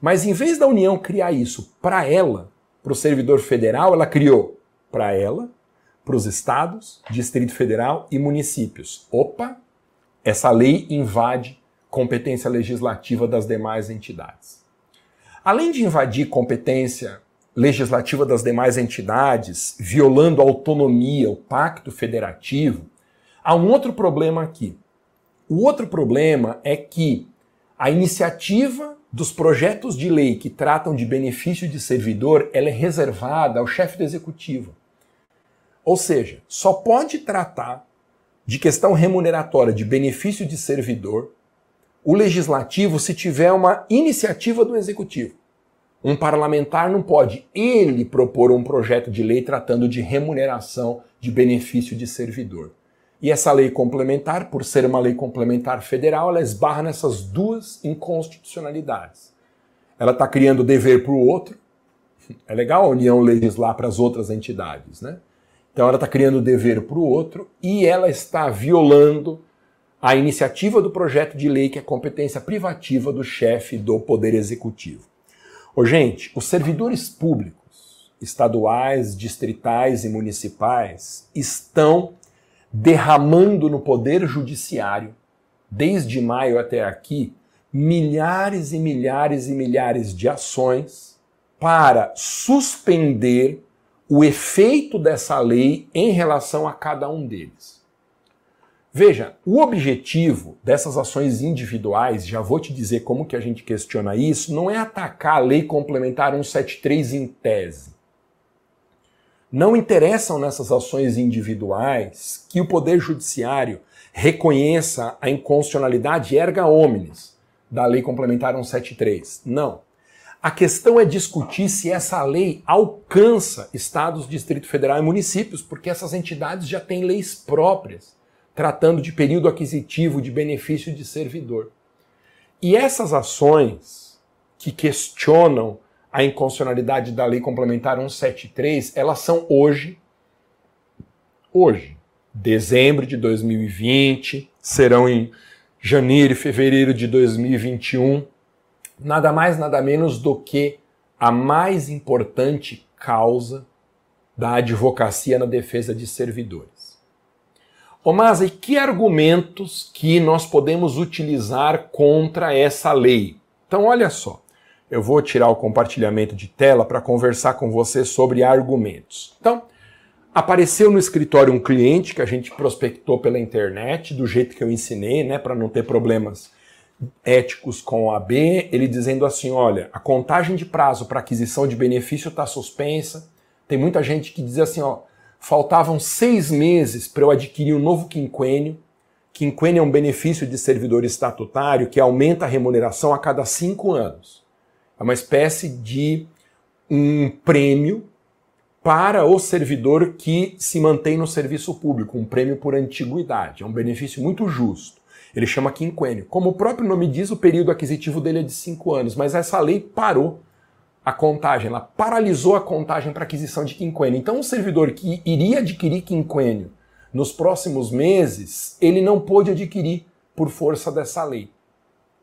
mas em vez da União criar isso para ela, para o servidor federal, ela criou para ela, para os estados, Distrito Federal e municípios. Opa! Essa lei invade competência legislativa das demais entidades. Além de invadir competência legislativa das demais entidades, violando a autonomia, o pacto federativo, há um outro problema aqui. O outro problema é que a iniciativa dos projetos de lei que tratam de benefício de servidor, ela é reservada ao chefe do executivo. Ou seja, só pode tratar de questão remuneratória de benefício de servidor o legislativo se tiver uma iniciativa do executivo. Um parlamentar não pode ele propor um projeto de lei tratando de remuneração de benefício de servidor. E essa lei complementar, por ser uma lei complementar federal, ela esbarra nessas duas inconstitucionalidades. Ela está criando dever para o outro. É legal a União legislar para as outras entidades, né? Então ela está criando dever para o outro e ela está violando a iniciativa do projeto de lei que é competência privativa do chefe do Poder Executivo. Ô, gente, os servidores públicos, estaduais, distritais e municipais, estão derramando no Poder Judiciário, desde maio até aqui, milhares e milhares e milhares de ações para suspender o efeito dessa lei em relação a cada um deles. Veja, o objetivo dessas ações individuais, já vou te dizer como que a gente questiona isso, não é atacar a lei complementar 173 em tese. Não interessam nessas ações individuais que o Poder Judiciário reconheça a inconstitucionalidade erga omnes da lei complementar 173. Não. A questão é discutir se essa lei alcança estados, Distrito Federal e municípios, porque essas entidades já têm leis próprias tratando de período aquisitivo de benefício de servidor. E essas ações que questionam a inconstitucionalidade da Lei Complementar 173, elas são hoje, hoje, dezembro de 2020, serão em janeiro e fevereiro de 2021, nada mais, nada menos do que a mais importante causa da advocacia na defesa de servidores. Ô Masa, e que argumentos que nós podemos utilizar contra essa lei? Então, olha só. Eu vou tirar o compartilhamento de tela para conversar com você sobre argumentos. Então, apareceu no escritório um cliente que a gente prospectou pela internet, do jeito que eu ensinei, né, para não ter problemas éticos com a AB, ele dizendo assim: olha, a contagem de prazo para aquisição de benefício está suspensa. Tem muita gente que diz assim: ó, faltavam seis meses para eu adquirir um novo quinquênio. Quinquênio é um benefício de servidor estatutário que aumenta a remuneração a cada cinco anos. É uma espécie de um prêmio para o servidor que se mantém no serviço público, um prêmio por antiguidade. É um benefício muito justo. Ele chama quinquênio. Como o próprio nome diz, o período aquisitivo dele é de cinco anos, mas essa lei parou a contagem, ela paralisou a contagem para aquisição de quinquênio. Então, um servidor que iria adquirir quinquênio nos próximos meses, ele não pôde adquirir por força dessa lei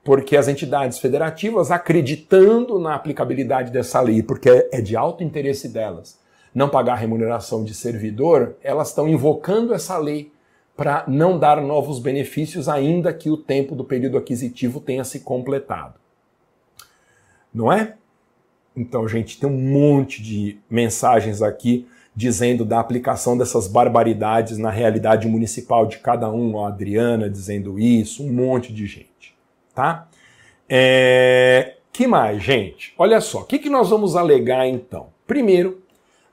porque as entidades federativas, acreditando na aplicabilidade dessa lei, porque é de alto interesse delas não pagar remuneração de servidor, elas estão invocando essa lei para não dar novos benefícios, ainda que o tempo do período aquisitivo tenha se completado. Não é? Então, gente, tem um monte de mensagens aqui dizendo da aplicação dessas barbaridades na realidade municipal de cada um. A Adriana dizendo isso, um monte de gente tá? É... Que mais, gente? Olha só, o que, que nós vamos alegar então? Primeiro,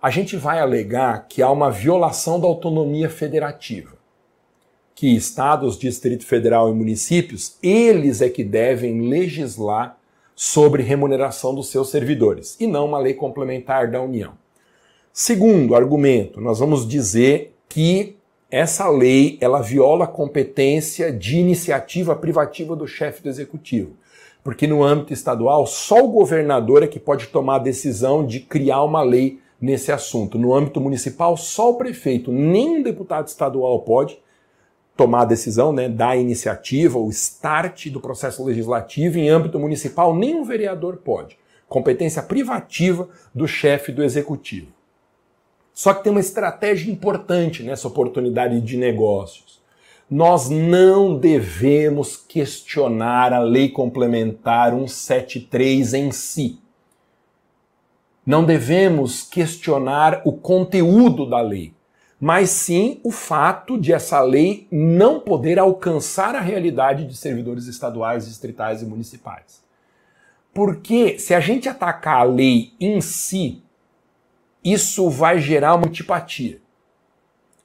a gente vai alegar que há uma violação da autonomia federativa. Que estados, Distrito Federal e municípios, eles é que devem legislar sobre remuneração dos seus servidores, e não uma lei complementar da União. Segundo argumento, nós vamos dizer que essa lei ela viola a competência de iniciativa privativa do chefe do executivo. Porque no âmbito estadual, só o governador é que pode tomar a decisão de criar uma lei nesse assunto. No âmbito municipal, só o prefeito, nem um deputado estadual pode tomar a decisão, né, dar a iniciativa, o start do processo legislativo. Em âmbito municipal, nem um vereador pode. Competência privativa do chefe do executivo. Só que tem uma estratégia importante nessa oportunidade de negócios. Nós não devemos questionar a lei complementar 173 em si. Não devemos questionar o conteúdo da lei, mas sim o fato de essa lei não poder alcançar a realidade de servidores estaduais, distritais e municipais. Porque se a gente atacar a lei em si, isso vai gerar uma antipatia.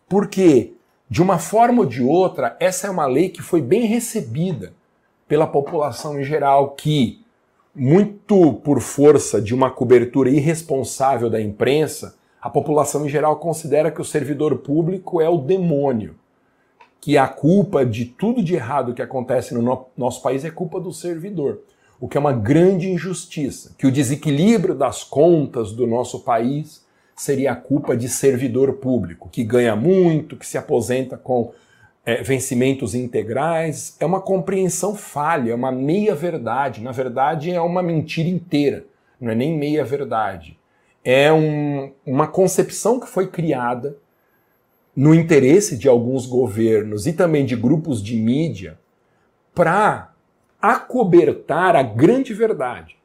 Porque, de uma forma ou de outra, essa é uma lei que foi bem recebida pela população em geral, que, muito por força de uma cobertura irresponsável da imprensa, a população em geral considera que o servidor público é o demônio, que a culpa de tudo de errado que acontece no nosso país é culpa do servidor, o que é uma grande injustiça, que o desequilíbrio das contas do nosso país seria a culpa de servidor público, que ganha muito, que se aposenta com é, vencimentos integrais. É uma compreensão falha, é uma meia-verdade. Na verdade, é uma mentira inteira, não é nem meia-verdade. É um, uma concepção que foi criada no interesse de alguns governos e também de grupos de mídia para acobertar a grande verdade.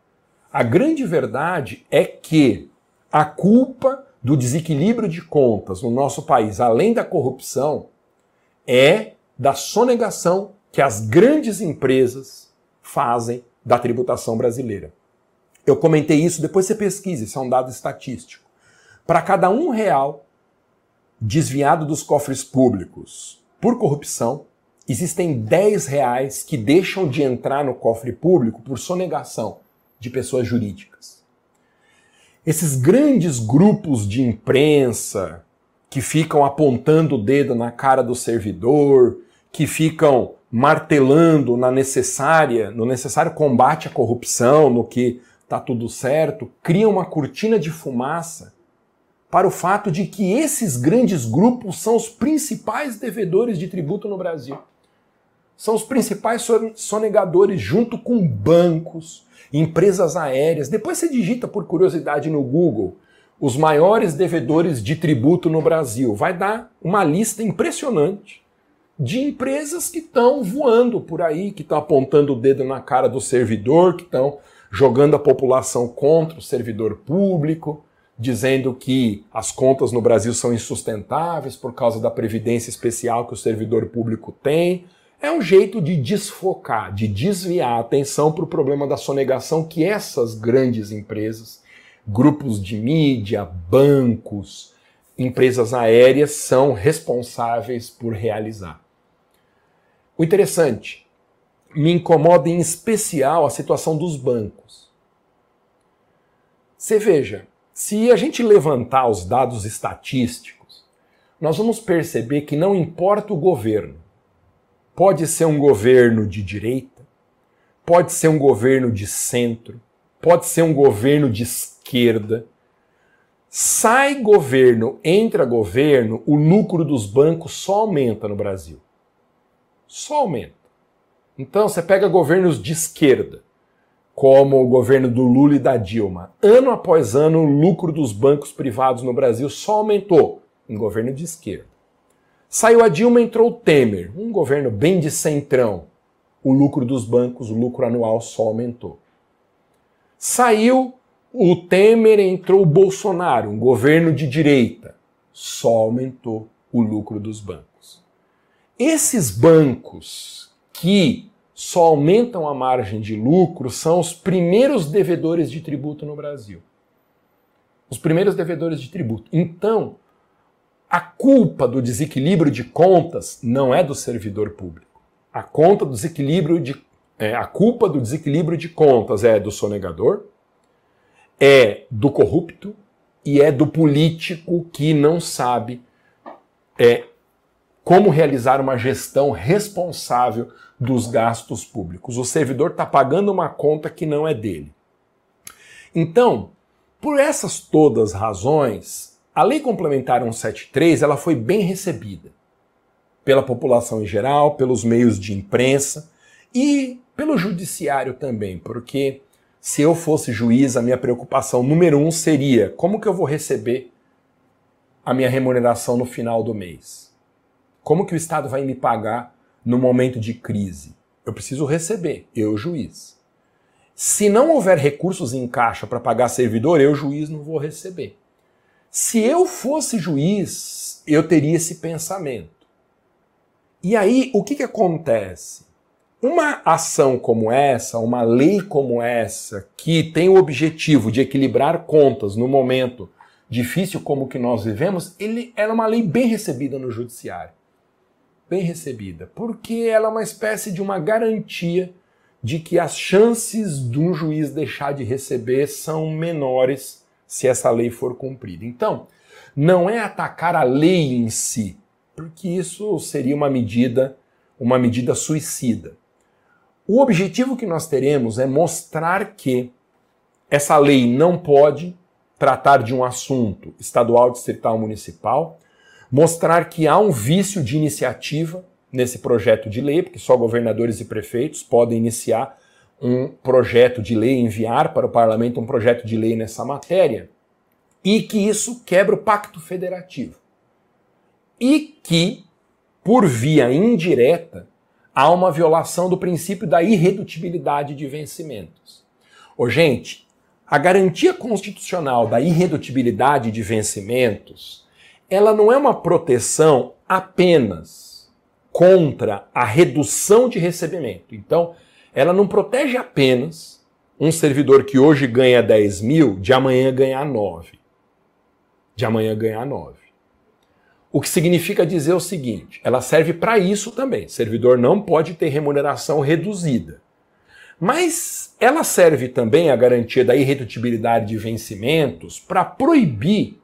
A grande verdade é que a culpa do desequilíbrio de contas no nosso país, além da corrupção, é da sonegação que as grandes empresas fazem da tributação brasileira. Eu comentei isso, depois você pesquisa, isso é um dado estatístico. Para cada um real desviado dos cofres públicos por corrupção, existem 10 reais que deixam de entrar no cofre público por sonegação de pessoas jurídicas esses grandes grupos de imprensa que ficam apontando o dedo na cara do servidor, que ficam martelando na necessária, no necessário combate à corrupção, no que está tudo certo, criam uma cortina de fumaça para o fato de que esses grandes grupos são os principais devedores de tributo no Brasil. São os principais sonegadores junto com bancos, empresas aéreas. Depois você digita por curiosidade no Google os maiores devedores de tributo no Brasil. Vai dar uma lista impressionante de empresas que estão voando por aí, que estão apontando o dedo na cara do servidor, que estão jogando a população contra o servidor público, dizendo que as contas no Brasil são insustentáveis por causa da previdência especial que o servidor público tem. É um jeito de desfocar, de desviar a atenção para o problema da sonegação que essas grandes empresas, grupos de mídia, bancos, empresas aéreas são responsáveis por realizar. O interessante, me incomoda em especial a situação dos bancos. Você veja, se a gente levantar os dados estatísticos, nós vamos perceber que não importa o governo. Pode ser um governo de direita, pode ser um governo de centro, pode ser um governo de esquerda. Sai governo, entra governo, o lucro dos bancos só aumenta no Brasil só aumenta. Então você pega governos de esquerda, como o governo do Lula e da Dilma. Ano após ano, o lucro dos bancos privados no Brasil só aumentou em governo de esquerda. Saiu a Dilma, entrou o Temer, um governo bem de centrão. O lucro dos bancos, o lucro anual só aumentou. Saiu o Temer, entrou o Bolsonaro, um governo de direita. Só aumentou o lucro dos bancos. Esses bancos que só aumentam a margem de lucro são os primeiros devedores de tributo no Brasil. Os primeiros devedores de tributo. Então, a culpa do desequilíbrio de contas não é do servidor público. A conta do desequilíbrio de é, a culpa do desequilíbrio de contas é do sonegador, é do corrupto e é do político que não sabe é, como realizar uma gestão responsável dos gastos públicos. O servidor está pagando uma conta que não é dele. Então, por essas todas razões, a Lei Complementar 173 ela foi bem recebida pela população em geral, pelos meios de imprensa e pelo judiciário também, porque se eu fosse juiz, a minha preocupação número um seria como que eu vou receber a minha remuneração no final do mês. Como que o Estado vai me pagar no momento de crise? Eu preciso receber, eu, juiz. Se não houver recursos em caixa para pagar servidor, eu, juiz, não vou receber. Se eu fosse juiz, eu teria esse pensamento. E aí, o que, que acontece? Uma ação como essa, uma lei como essa, que tem o objetivo de equilibrar contas no momento difícil como que nós vivemos, ele era uma lei bem recebida no judiciário bem recebida, porque ela é uma espécie de uma garantia de que as chances de um juiz deixar de receber são menores se essa lei for cumprida. Então, não é atacar a lei em si, porque isso seria uma medida, uma medida suicida. O objetivo que nós teremos é mostrar que essa lei não pode tratar de um assunto estadual, distrital, municipal, mostrar que há um vício de iniciativa nesse projeto de lei, porque só governadores e prefeitos podem iniciar um projeto de lei, enviar para o parlamento um projeto de lei nessa matéria, e que isso quebra o pacto federativo. E que, por via indireta, há uma violação do princípio da irredutibilidade de vencimentos. Ô, gente, a garantia constitucional da irredutibilidade de vencimentos ela não é uma proteção apenas contra a redução de recebimento. Então, ela não protege apenas um servidor que hoje ganha 10 mil, de amanhã ganhar 9. De amanhã ganhar 9. O que significa dizer o seguinte: ela serve para isso também. Servidor não pode ter remuneração reduzida. Mas ela serve também a garantia da irredutibilidade de vencimentos para proibir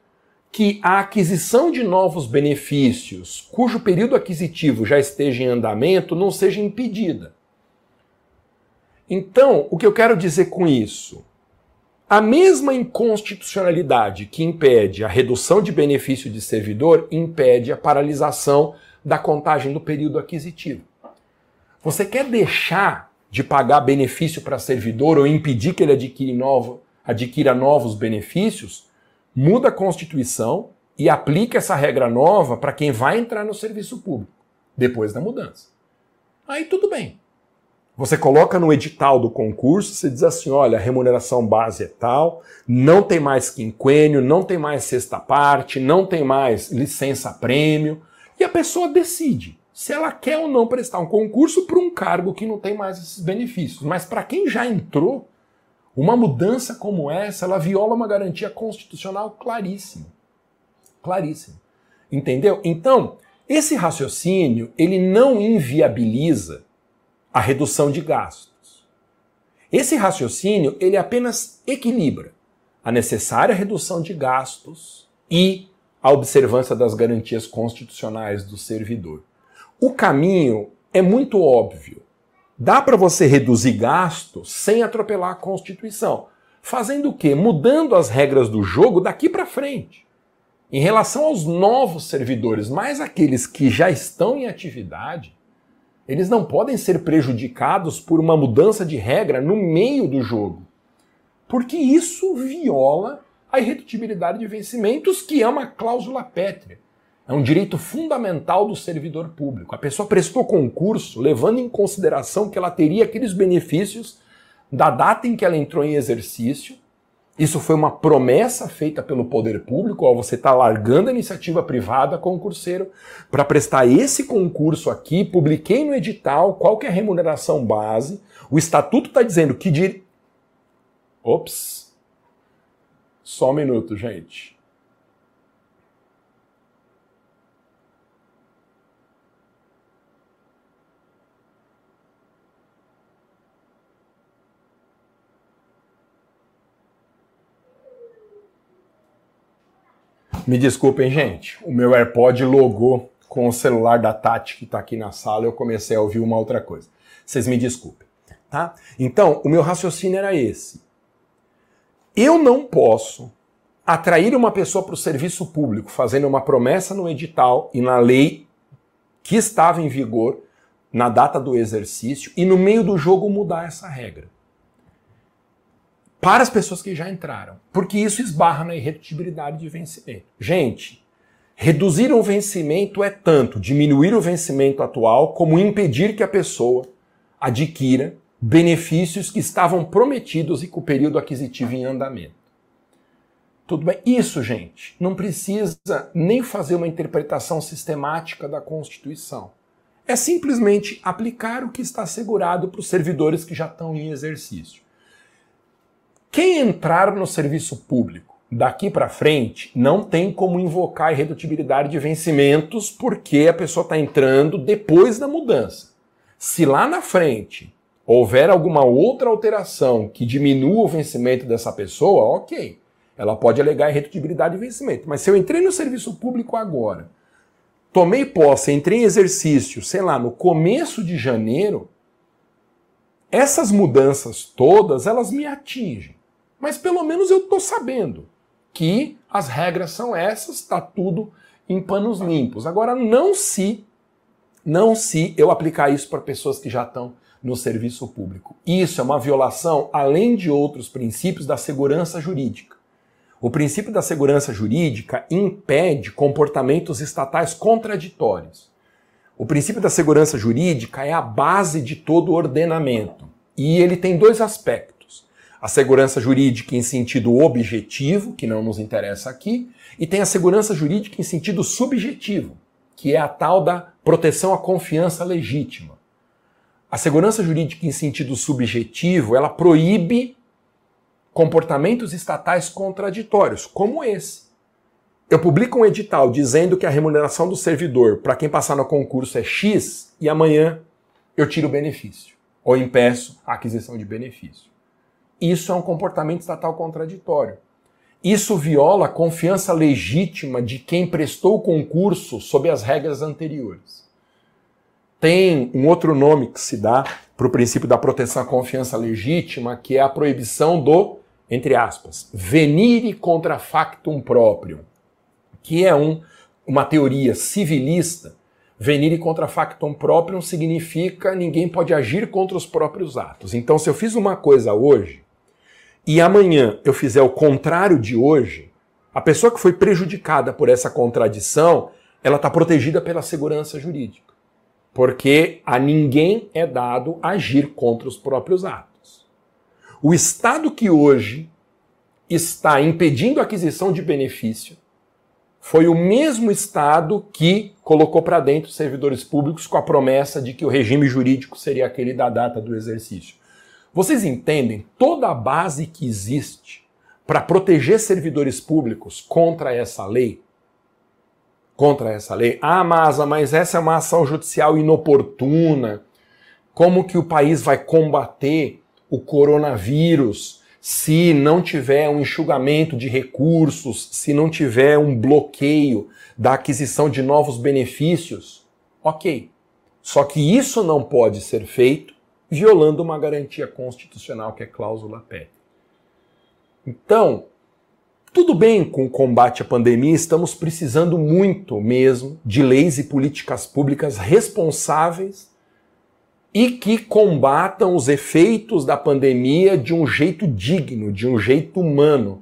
que a aquisição de novos benefícios, cujo período aquisitivo já esteja em andamento, não seja impedida. Então, o que eu quero dizer com isso? A mesma inconstitucionalidade que impede a redução de benefício de servidor impede a paralisação da contagem do período aquisitivo. Você quer deixar de pagar benefício para servidor ou impedir que ele novo, adquira novos benefícios? Muda a Constituição e aplica essa regra nova para quem vai entrar no serviço público. depois da mudança. Aí tudo bem. Você coloca no edital do concurso, você diz assim: olha, a remuneração base é tal, não tem mais quinquênio, não tem mais sexta parte, não tem mais licença prêmio, e a pessoa decide se ela quer ou não prestar um concurso para um cargo que não tem mais esses benefícios. Mas para quem já entrou, uma mudança como essa, ela viola uma garantia constitucional claríssima. Claríssima. Entendeu? Então, esse raciocínio, ele não inviabiliza a redução de gastos. Esse raciocínio, ele apenas equilibra a necessária redução de gastos e a observância das garantias constitucionais do servidor. O caminho é muito óbvio. Dá para você reduzir gastos sem atropelar a Constituição. Fazendo o quê? Mudando as regras do jogo daqui para frente. Em relação aos novos servidores, mais aqueles que já estão em atividade, eles não podem ser prejudicados por uma mudança de regra no meio do jogo. Porque isso viola a irredutibilidade de vencimentos, que é uma cláusula pétrea. É um direito fundamental do servidor público. A pessoa prestou concurso levando em consideração que ela teria aqueles benefícios da data em que ela entrou em exercício isso foi uma promessa feita pelo poder público, ó, você está largando a iniciativa privada, concurseiro, para prestar esse concurso aqui, publiquei no edital qual que é a remuneração base, o estatuto está dizendo que... Dir... Ops! Só um minuto, gente. Me desculpem, gente. O meu AirPod logou com o celular da Tati que está aqui na sala. Eu comecei a ouvir uma outra coisa. Vocês me desculpem, tá? Então, o meu raciocínio era esse. Eu não posso atrair uma pessoa para o serviço público fazendo uma promessa no edital e na lei que estava em vigor na data do exercício e no meio do jogo mudar essa regra para as pessoas que já entraram, porque isso esbarra na irredutibilidade de vencimento. Gente, reduzir o vencimento é tanto diminuir o vencimento atual como impedir que a pessoa adquira benefícios que estavam prometidos e com o período aquisitivo em andamento. Tudo bem? Isso, gente, não precisa nem fazer uma interpretação sistemática da Constituição. É simplesmente aplicar o que está assegurado para os servidores que já estão em exercício. Quem entrar no serviço público daqui para frente não tem como invocar irredutibilidade de vencimentos porque a pessoa está entrando depois da mudança. Se lá na frente houver alguma outra alteração que diminua o vencimento dessa pessoa, ok. Ela pode alegar irredutibilidade de vencimento. Mas se eu entrei no serviço público agora, tomei posse, entrei em exercício, sei lá, no começo de janeiro, essas mudanças todas, elas me atingem. Mas pelo menos eu estou sabendo que as regras são essas, está tudo em panos limpos. Agora, não se, não se eu aplicar isso para pessoas que já estão no serviço público. Isso é uma violação, além de outros princípios, da segurança jurídica. O princípio da segurança jurídica impede comportamentos estatais contraditórios. O princípio da segurança jurídica é a base de todo ordenamento. E ele tem dois aspectos a segurança jurídica em sentido objetivo, que não nos interessa aqui, e tem a segurança jurídica em sentido subjetivo, que é a tal da proteção à confiança legítima. A segurança jurídica em sentido subjetivo, ela proíbe comportamentos estatais contraditórios, como esse. Eu publico um edital dizendo que a remuneração do servidor para quem passar no concurso é X e amanhã eu tiro o benefício ou impeço a aquisição de benefício. Isso é um comportamento estatal contraditório. Isso viola a confiança legítima de quem prestou o concurso sob as regras anteriores. Tem um outro nome que se dá para o princípio da proteção à confiança legítima, que é a proibição do, entre aspas, venire contra factum próprio, que é um, uma teoria civilista. Venire contra factum próprio significa ninguém pode agir contra os próprios atos. Então, se eu fiz uma coisa hoje, e amanhã eu fizer o contrário de hoje, a pessoa que foi prejudicada por essa contradição, ela está protegida pela segurança jurídica. porque a ninguém é dado agir contra os próprios atos. O Estado que hoje está impedindo a aquisição de benefício foi o mesmo Estado que colocou para dentro servidores públicos com a promessa de que o regime jurídico seria aquele da data do exercício. Vocês entendem toda a base que existe para proteger servidores públicos contra essa lei? Contra essa lei? Ah, Masa, mas essa é uma ação judicial inoportuna. Como que o país vai combater o coronavírus se não tiver um enxugamento de recursos, se não tiver um bloqueio da aquisição de novos benefícios? Ok. Só que isso não pode ser feito violando uma garantia constitucional que é cláusula PET. Então, tudo bem com o combate à pandemia, estamos precisando muito mesmo de leis e políticas públicas responsáveis e que combatam os efeitos da pandemia de um jeito digno, de um jeito humano,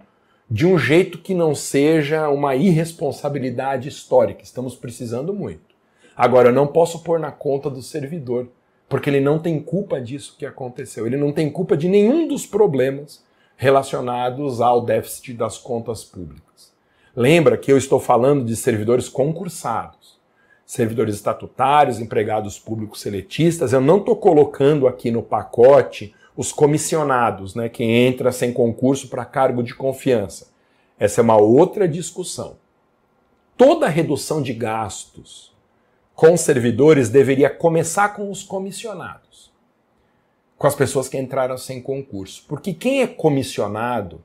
de um jeito que não seja uma irresponsabilidade histórica. Estamos precisando muito. Agora, eu não posso pôr na conta do servidor, porque ele não tem culpa disso que aconteceu. Ele não tem culpa de nenhum dos problemas relacionados ao déficit das contas públicas. Lembra que eu estou falando de servidores concursados, servidores estatutários, empregados públicos seletistas. Eu não estou colocando aqui no pacote os comissionados, né, que entra sem concurso para cargo de confiança. Essa é uma outra discussão. Toda redução de gastos com servidores deveria começar com os comissionados com as pessoas que entraram sem concurso. Porque quem é comissionado,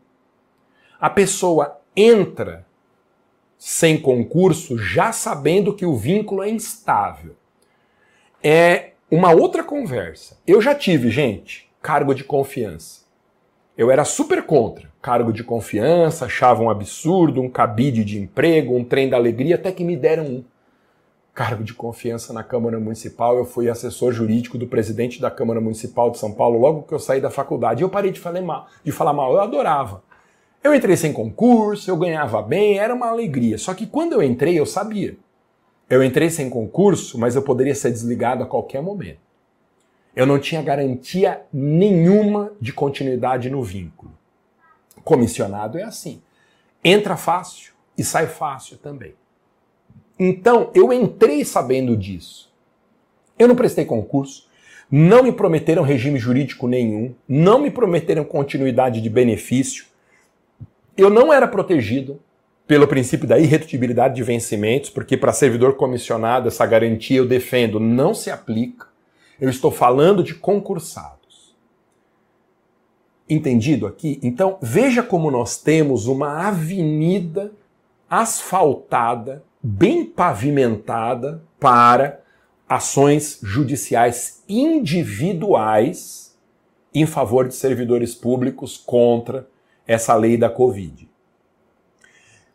a pessoa entra sem concurso já sabendo que o vínculo é instável. É uma outra conversa. Eu já tive, gente, cargo de confiança. Eu era super contra cargo de confiança, achava um absurdo, um cabide de emprego, um trem da alegria, até que me deram um cargo de confiança na Câmara Municipal. Eu fui assessor jurídico do presidente da Câmara Municipal de São Paulo logo que eu saí da faculdade. Eu parei de falar mal, de falar mal, eu adorava. Eu entrei sem concurso, eu ganhava bem, era uma alegria. Só que quando eu entrei, eu sabia. Eu entrei sem concurso, mas eu poderia ser desligado a qualquer momento. Eu não tinha garantia nenhuma de continuidade no vínculo. Comissionado é assim. Entra fácil e sai fácil também. Então, eu entrei sabendo disso. Eu não prestei concurso, não me prometeram regime jurídico nenhum, não me prometeram continuidade de benefício. Eu não era protegido pelo princípio da irredutibilidade de vencimentos, porque para servidor comissionado essa garantia eu defendo não se aplica. Eu estou falando de concursados. Entendido aqui? Então, veja como nós temos uma avenida asfaltada bem pavimentada para ações judiciais individuais em favor de servidores públicos contra essa lei da Covid.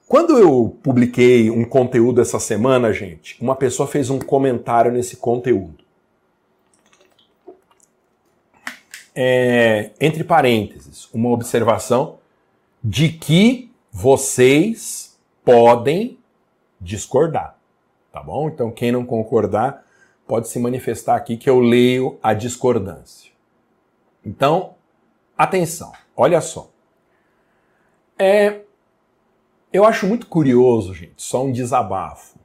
Quando eu publiquei um conteúdo essa semana, gente, uma pessoa fez um comentário nesse conteúdo. É, entre parênteses, uma observação de que vocês podem discordar, tá bom? Então, quem não concordar pode se manifestar aqui que eu leio a discordância. Então, atenção, olha só. É, eu acho muito curioso, gente, só um desabafo.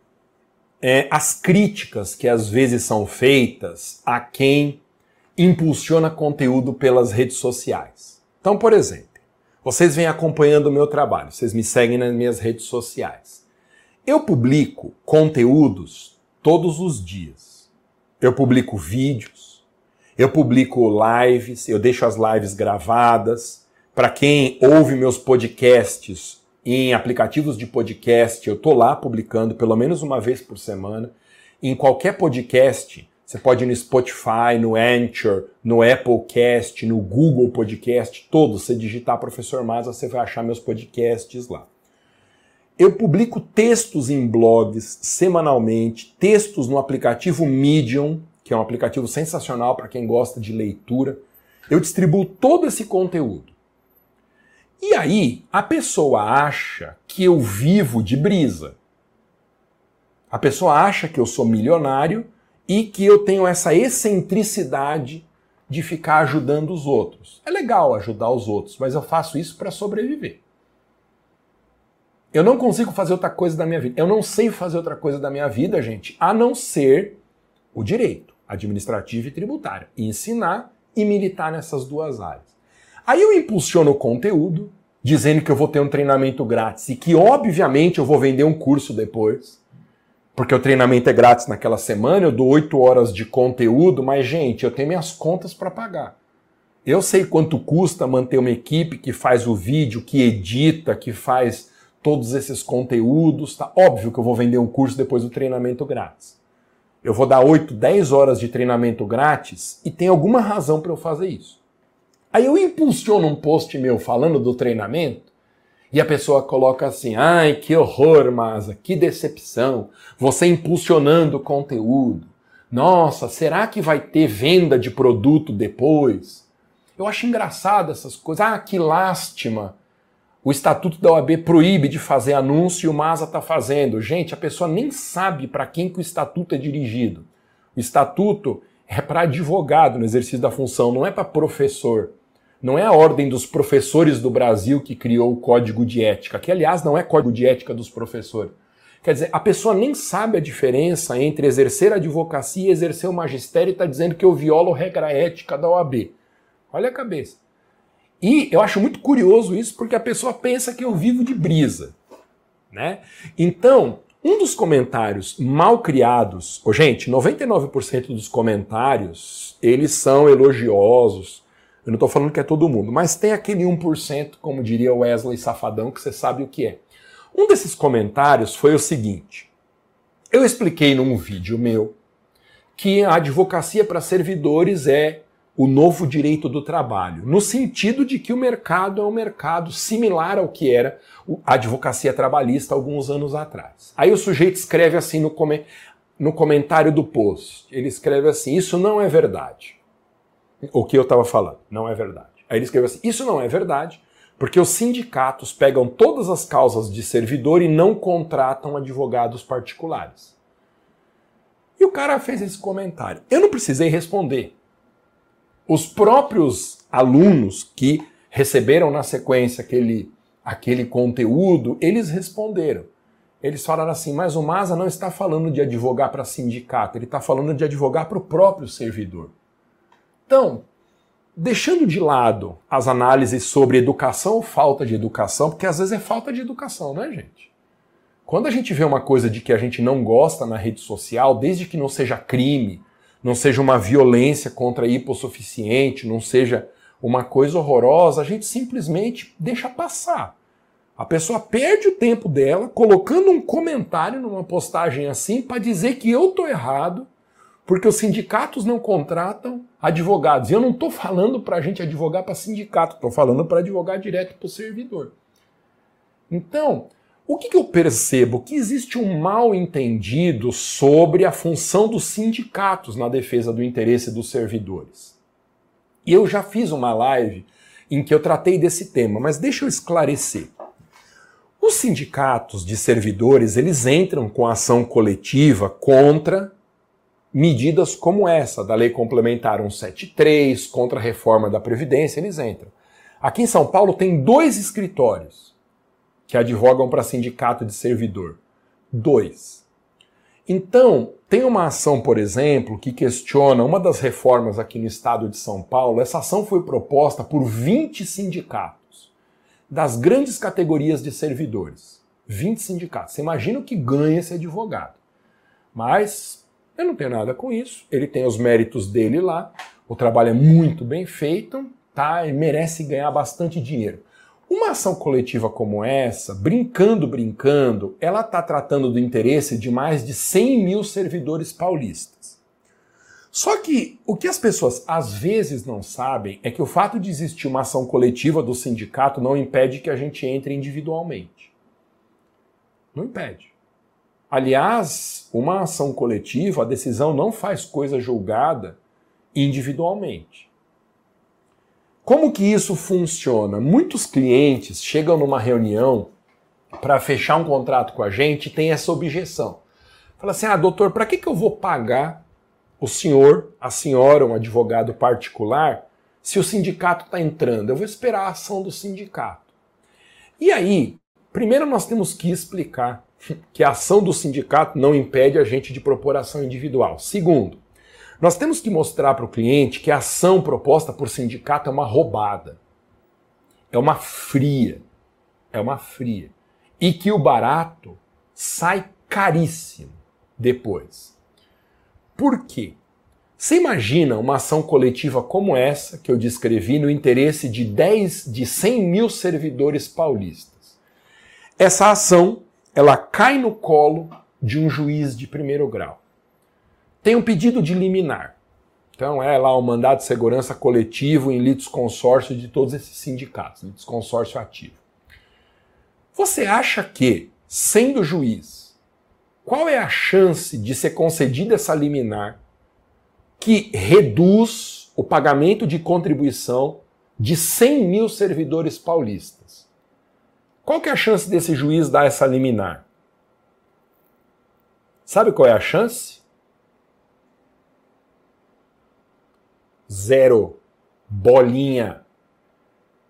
É, as críticas que às vezes são feitas a quem impulsiona conteúdo pelas redes sociais. Então, por exemplo, vocês vêm acompanhando o meu trabalho, vocês me seguem nas minhas redes sociais. Eu publico conteúdos todos os dias. Eu publico vídeos, eu publico lives, eu deixo as lives gravadas. Para quem ouve meus podcasts em aplicativos de podcast, eu tô lá publicando pelo menos uma vez por semana. Em qualquer podcast, você pode ir no Spotify, no Anchor, no Applecast, no Google Podcast, todos. Você digitar Professor Maza, você vai achar meus podcasts lá. Eu publico textos em blogs semanalmente, textos no aplicativo Medium, que é um aplicativo sensacional para quem gosta de leitura. Eu distribuo todo esse conteúdo. E aí, a pessoa acha que eu vivo de brisa. A pessoa acha que eu sou milionário e que eu tenho essa excentricidade de ficar ajudando os outros. É legal ajudar os outros, mas eu faço isso para sobreviver. Eu não consigo fazer outra coisa da minha vida. Eu não sei fazer outra coisa da minha vida, gente, a não ser o direito administrativo e tributário. ensinar e militar nessas duas áreas. Aí eu impulsiono o conteúdo, dizendo que eu vou ter um treinamento grátis e que, obviamente, eu vou vender um curso depois porque o treinamento é grátis naquela semana, eu dou 8 horas de conteúdo, mas, gente, eu tenho minhas contas para pagar. Eu sei quanto custa manter uma equipe que faz o vídeo, que edita, que faz todos esses conteúdos. Tá óbvio que eu vou vender um curso depois do treinamento grátis. Eu vou dar 8, 10 horas de treinamento grátis e tem alguma razão para eu fazer isso. Aí eu impulsiono um post meu falando do treinamento e a pessoa coloca assim: ai, que horror, Masa, que decepção. Você impulsionando o conteúdo. Nossa, será que vai ter venda de produto depois? Eu acho engraçado essas coisas. Ah, que lástima. O estatuto da OAB proíbe de fazer anúncio e o Masa está fazendo. Gente, a pessoa nem sabe para quem que o estatuto é dirigido. O estatuto é para advogado no exercício da função, não é para professor. Não é a Ordem dos Professores do Brasil que criou o Código de Ética, que aliás não é Código de Ética dos professores. Quer dizer, a pessoa nem sabe a diferença entre exercer a advocacia e exercer o magistério e está dizendo que eu violo regra ética da OAB. Olha a cabeça. E eu acho muito curioso isso porque a pessoa pensa que eu vivo de brisa. Né? Então, um dos comentários mal criados, oh, gente, 99% dos comentários, eles são elogiosos, eu não estou falando que é todo mundo, mas tem aquele 1%, como diria Wesley Safadão, que você sabe o que é. Um desses comentários foi o seguinte: eu expliquei num vídeo meu que a advocacia para servidores é o novo direito do trabalho, no sentido de que o mercado é um mercado similar ao que era a advocacia trabalhista alguns anos atrás. Aí o sujeito escreve assim no, come no comentário do post: ele escreve assim, isso não é verdade o que eu estava falando. Não é verdade. Aí ele escreveu assim: Isso não é verdade, porque os sindicatos pegam todas as causas de servidor e não contratam advogados particulares. E o cara fez esse comentário. Eu não precisei responder. Os próprios alunos que receberam na sequência aquele, aquele conteúdo, eles responderam. Eles falaram assim, mas o Masa não está falando de advogar para sindicato, ele está falando de advogar para o próprio servidor. Então, deixando de lado as análises sobre educação ou falta de educação, porque às vezes é falta de educação, né, gente? Quando a gente vê uma coisa de que a gente não gosta na rede social, desde que não seja crime, não seja uma violência contra hipossuficiente, não seja uma coisa horrorosa, a gente simplesmente deixa passar. A pessoa perde o tempo dela colocando um comentário numa postagem assim para dizer que eu tô errado, porque os sindicatos não contratam advogados. E eu não estou falando para a gente advogar para sindicato, estou falando para advogar direto para o servidor. Então, o que, que eu percebo? Que existe um mal entendido sobre a função dos sindicatos na defesa do interesse dos servidores. E eu já fiz uma live em que eu tratei desse tema, mas deixa eu esclarecer. Os sindicatos de servidores, eles entram com ação coletiva contra medidas como essa da Lei Complementar 173, contra a reforma da Previdência, eles entram. Aqui em São Paulo tem dois escritórios que advogam para sindicato de servidor. Dois. Então, tem uma ação, por exemplo, que questiona uma das reformas aqui no estado de São Paulo. Essa ação foi proposta por 20 sindicatos das grandes categorias de servidores. 20 sindicatos. Você imagina o que ganha esse advogado. Mas eu não tenho nada com isso. Ele tem os méritos dele lá. O trabalho é muito bem feito, tá? E merece ganhar bastante dinheiro. Uma ação coletiva como essa, brincando, brincando, ela está tratando do interesse de mais de 100 mil servidores paulistas. Só que o que as pessoas às vezes não sabem é que o fato de existir uma ação coletiva do sindicato não impede que a gente entre individualmente. Não impede. Aliás, uma ação coletiva, a decisão não faz coisa julgada individualmente. Como que isso funciona? Muitos clientes chegam numa reunião para fechar um contrato com a gente e tem essa objeção. Fala assim: ah, doutor, para que, que eu vou pagar o senhor, a senhora, um advogado particular, se o sindicato está entrando. Eu vou esperar a ação do sindicato. E aí, primeiro nós temos que explicar que a ação do sindicato não impede a gente de propor ação individual. Segundo, nós temos que mostrar para o cliente que a ação proposta por sindicato é uma roubada, é uma fria, é uma fria. E que o barato sai caríssimo depois. Por quê? Você imagina uma ação coletiva como essa que eu descrevi no interesse de 10, de 100 mil servidores paulistas. Essa ação, ela cai no colo de um juiz de primeiro grau. Tem um pedido de liminar. Então é lá o mandado de segurança coletivo em litisconsórcio de todos esses sindicatos, litisconsórcio ativo. Você acha que, sendo juiz, qual é a chance de ser concedida essa liminar que reduz o pagamento de contribuição de 100 mil servidores paulistas. Qual que é a chance desse juiz dar essa liminar? Sabe qual é a chance? Zero. Bolinha.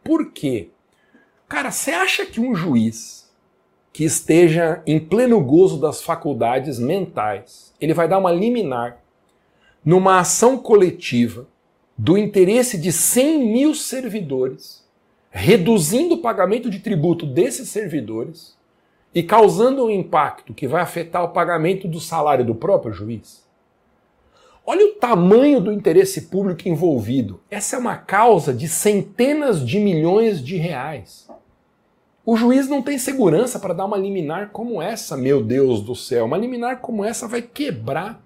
Por quê? Cara, você acha que um juiz que esteja em pleno gozo das faculdades mentais, ele vai dar uma liminar numa ação coletiva do interesse de 100 mil servidores, reduzindo o pagamento de tributo desses servidores e causando um impacto que vai afetar o pagamento do salário do próprio juiz? Olha o tamanho do interesse público envolvido. Essa é uma causa de centenas de milhões de reais. O juiz não tem segurança para dar uma liminar como essa, meu Deus do céu. Uma liminar como essa vai quebrar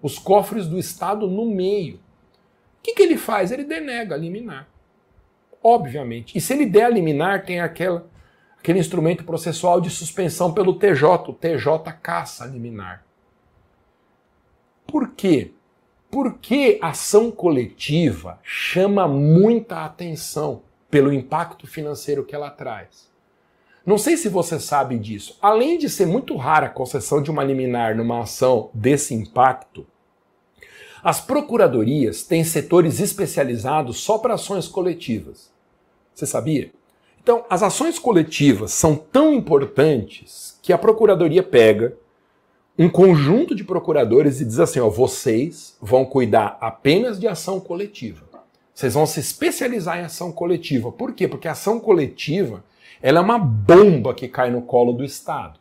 os cofres do Estado no meio. O que, que ele faz? Ele denega a liminar. Obviamente. E se ele der a liminar, tem aquela, aquele instrumento processual de suspensão pelo TJ. O TJ caça a liminar. Por quê? Porque ação coletiva chama muita atenção pelo impacto financeiro que ela traz. Não sei se você sabe disso. Além de ser muito rara a concessão de uma liminar numa ação desse impacto, as procuradorias têm setores especializados só para ações coletivas. Você sabia? Então, as ações coletivas são tão importantes que a procuradoria pega um conjunto de procuradores e diz assim: ó, vocês vão cuidar apenas de ação coletiva. Vocês vão se especializar em ação coletiva. Por quê? Porque a ação coletiva ela é uma bomba que cai no colo do Estado.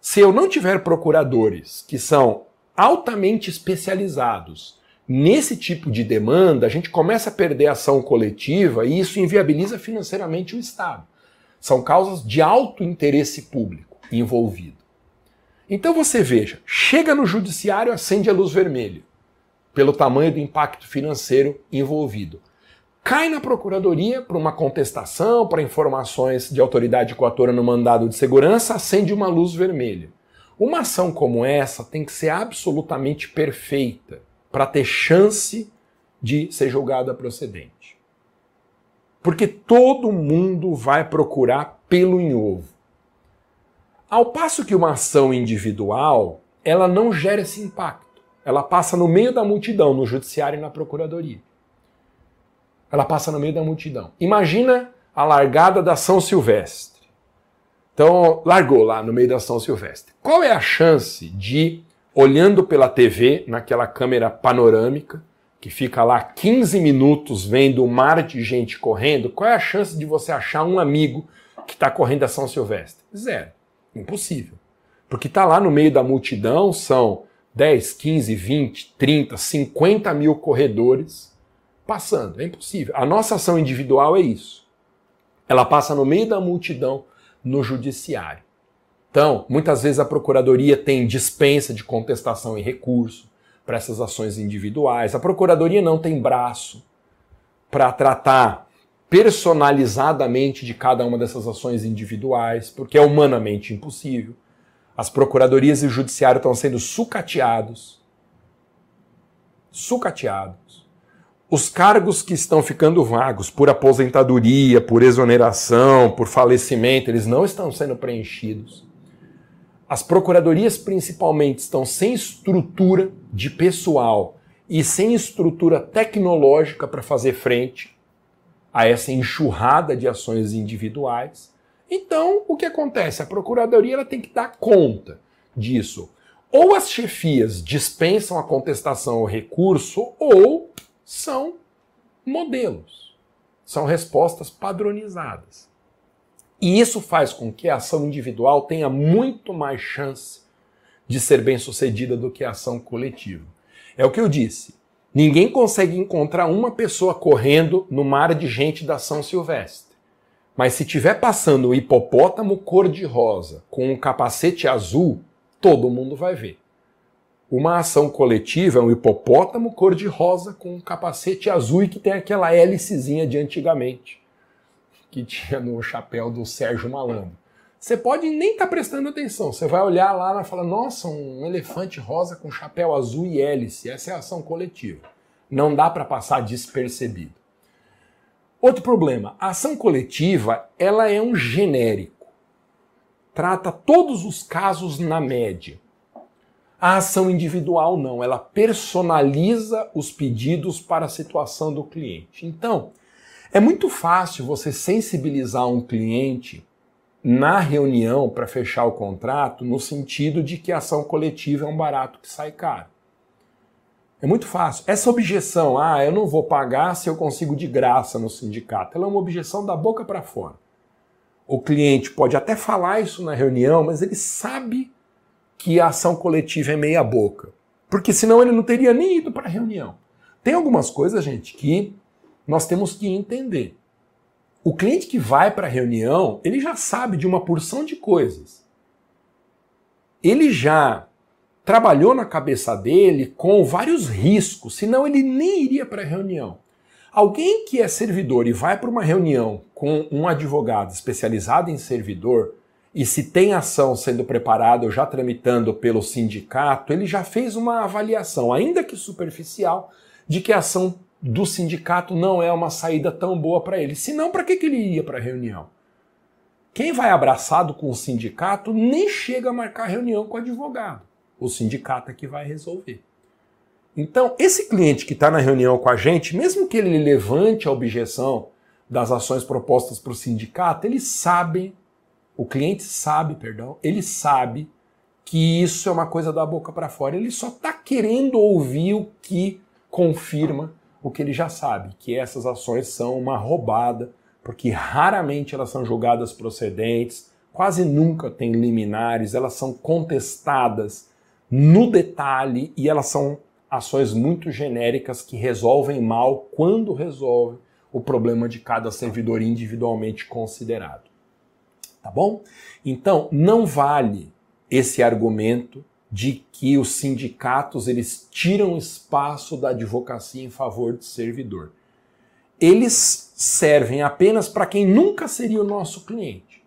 Se eu não tiver procuradores que são altamente especializados nesse tipo de demanda, a gente começa a perder a ação coletiva e isso inviabiliza financeiramente o Estado. São causas de alto interesse público envolvido. Então você veja, chega no judiciário, acende a luz vermelha, pelo tamanho do impacto financeiro envolvido. Cai na procuradoria para uma contestação, para informações de autoridade coatora no mandado de segurança, acende uma luz vermelha. Uma ação como essa tem que ser absolutamente perfeita para ter chance de ser julgada procedente. Porque todo mundo vai procurar pelo em ovo. Ao passo que uma ação individual, ela não gera esse impacto. Ela passa no meio da multidão, no judiciário e na procuradoria. Ela passa no meio da multidão. Imagina a largada da São Silvestre. Então, largou lá no meio da São Silvestre. Qual é a chance de, olhando pela TV, naquela câmera panorâmica, que fica lá 15 minutos vendo um mar de gente correndo, qual é a chance de você achar um amigo que está correndo a São Silvestre? Zero. Impossível. Porque está lá no meio da multidão, são 10, 15, 20, 30, 50 mil corredores passando. É impossível. A nossa ação individual é isso. Ela passa no meio da multidão no judiciário. Então, muitas vezes a procuradoria tem dispensa de contestação e recurso para essas ações individuais. A procuradoria não tem braço para tratar personalizadamente de cada uma dessas ações individuais, porque é humanamente impossível. As procuradorias e o judiciário estão sendo sucateados. Sucateados os cargos que estão ficando vagos por aposentadoria, por exoneração, por falecimento, eles não estão sendo preenchidos. As procuradorias, principalmente, estão sem estrutura de pessoal e sem estrutura tecnológica para fazer frente a essa enxurrada de ações individuais. Então, o que acontece? A procuradoria ela tem que dar conta disso. Ou as chefias dispensam a contestação ou recurso, ou são modelos. São respostas padronizadas. E isso faz com que a ação individual tenha muito mais chance de ser bem sucedida do que a ação coletiva. É o que eu disse. Ninguém consegue encontrar uma pessoa correndo no mar de gente da ação silvestre. Mas se tiver passando o hipopótamo cor-de-rosa com um capacete azul, todo mundo vai ver. Uma ação coletiva é um hipopótamo cor-de-rosa com um capacete azul e que tem aquela hélicezinha de antigamente, que tinha no chapéu do Sérgio Malandro. Você pode nem estar tá prestando atenção, você vai olhar lá e falar: nossa, um elefante rosa com chapéu azul e hélice. Essa é a ação coletiva. Não dá para passar despercebido. Outro problema: a ação coletiva ela é um genérico. Trata todos os casos na média. A ação individual não, ela personaliza os pedidos para a situação do cliente. Então, é muito fácil você sensibilizar um cliente na reunião para fechar o contrato no sentido de que a ação coletiva é um barato que sai caro. É muito fácil. Essa objeção, ah, eu não vou pagar se eu consigo de graça no sindicato, ela é uma objeção da boca para fora. O cliente pode até falar isso na reunião, mas ele sabe que a ação coletiva é meia boca. Porque senão ele não teria nem ido para a reunião. Tem algumas coisas, gente, que nós temos que entender. O cliente que vai para a reunião, ele já sabe de uma porção de coisas. Ele já trabalhou na cabeça dele com vários riscos, senão ele nem iria para a reunião. Alguém que é servidor e vai para uma reunião com um advogado especializado em servidor, e se tem ação sendo preparada ou já tramitando pelo sindicato, ele já fez uma avaliação, ainda que superficial, de que a ação do sindicato não é uma saída tão boa para ele. Senão, para que, que ele ia para a reunião? Quem vai abraçado com o sindicato nem chega a marcar reunião com o advogado. O sindicato é que vai resolver. Então, esse cliente que está na reunião com a gente, mesmo que ele levante a objeção das ações propostas para o sindicato, ele sabe o cliente sabe, perdão, ele sabe que isso é uma coisa da boca para fora. Ele só está querendo ouvir o que confirma o que ele já sabe, que essas ações são uma roubada, porque raramente elas são julgadas procedentes, quase nunca tem liminares, elas são contestadas no detalhe e elas são ações muito genéricas que resolvem mal quando resolvem o problema de cada servidor individualmente considerado tá bom? Então, não vale esse argumento de que os sindicatos eles tiram espaço da advocacia em favor de servidor. Eles servem apenas para quem nunca seria o nosso cliente.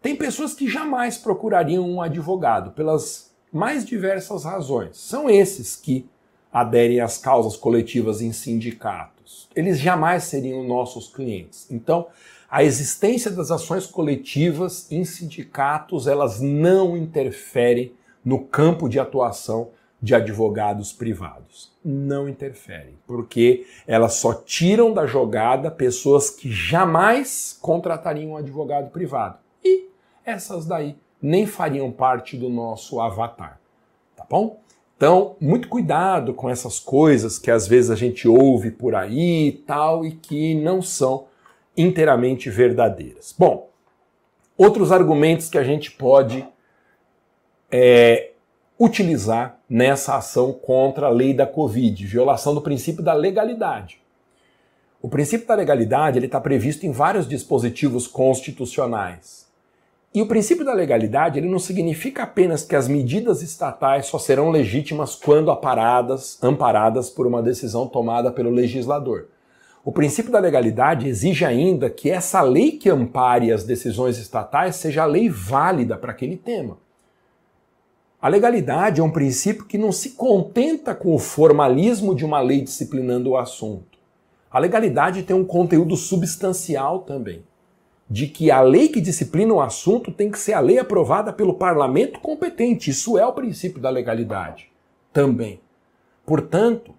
Tem pessoas que jamais procurariam um advogado pelas mais diversas razões. São esses que aderem às causas coletivas em sindicatos. Eles jamais seriam nossos clientes. Então, a existência das ações coletivas em sindicatos, elas não interferem no campo de atuação de advogados privados. Não interferem, porque elas só tiram da jogada pessoas que jamais contratariam um advogado privado. E essas daí nem fariam parte do nosso avatar. Tá bom? Então, muito cuidado com essas coisas que às vezes a gente ouve por aí e tal e que não são inteiramente verdadeiras. Bom, outros argumentos que a gente pode é, utilizar nessa ação contra a lei da Covid, violação do princípio da legalidade. O princípio da legalidade está previsto em vários dispositivos constitucionais. E o princípio da legalidade ele não significa apenas que as medidas estatais só serão legítimas quando aparadas, amparadas por uma decisão tomada pelo legislador. O princípio da legalidade exige ainda que essa lei que ampare as decisões estatais seja a lei válida para aquele tema. A legalidade é um princípio que não se contenta com o formalismo de uma lei disciplinando o assunto. A legalidade tem um conteúdo substancial também, de que a lei que disciplina o assunto tem que ser a lei aprovada pelo parlamento competente. Isso é o princípio da legalidade também. Portanto,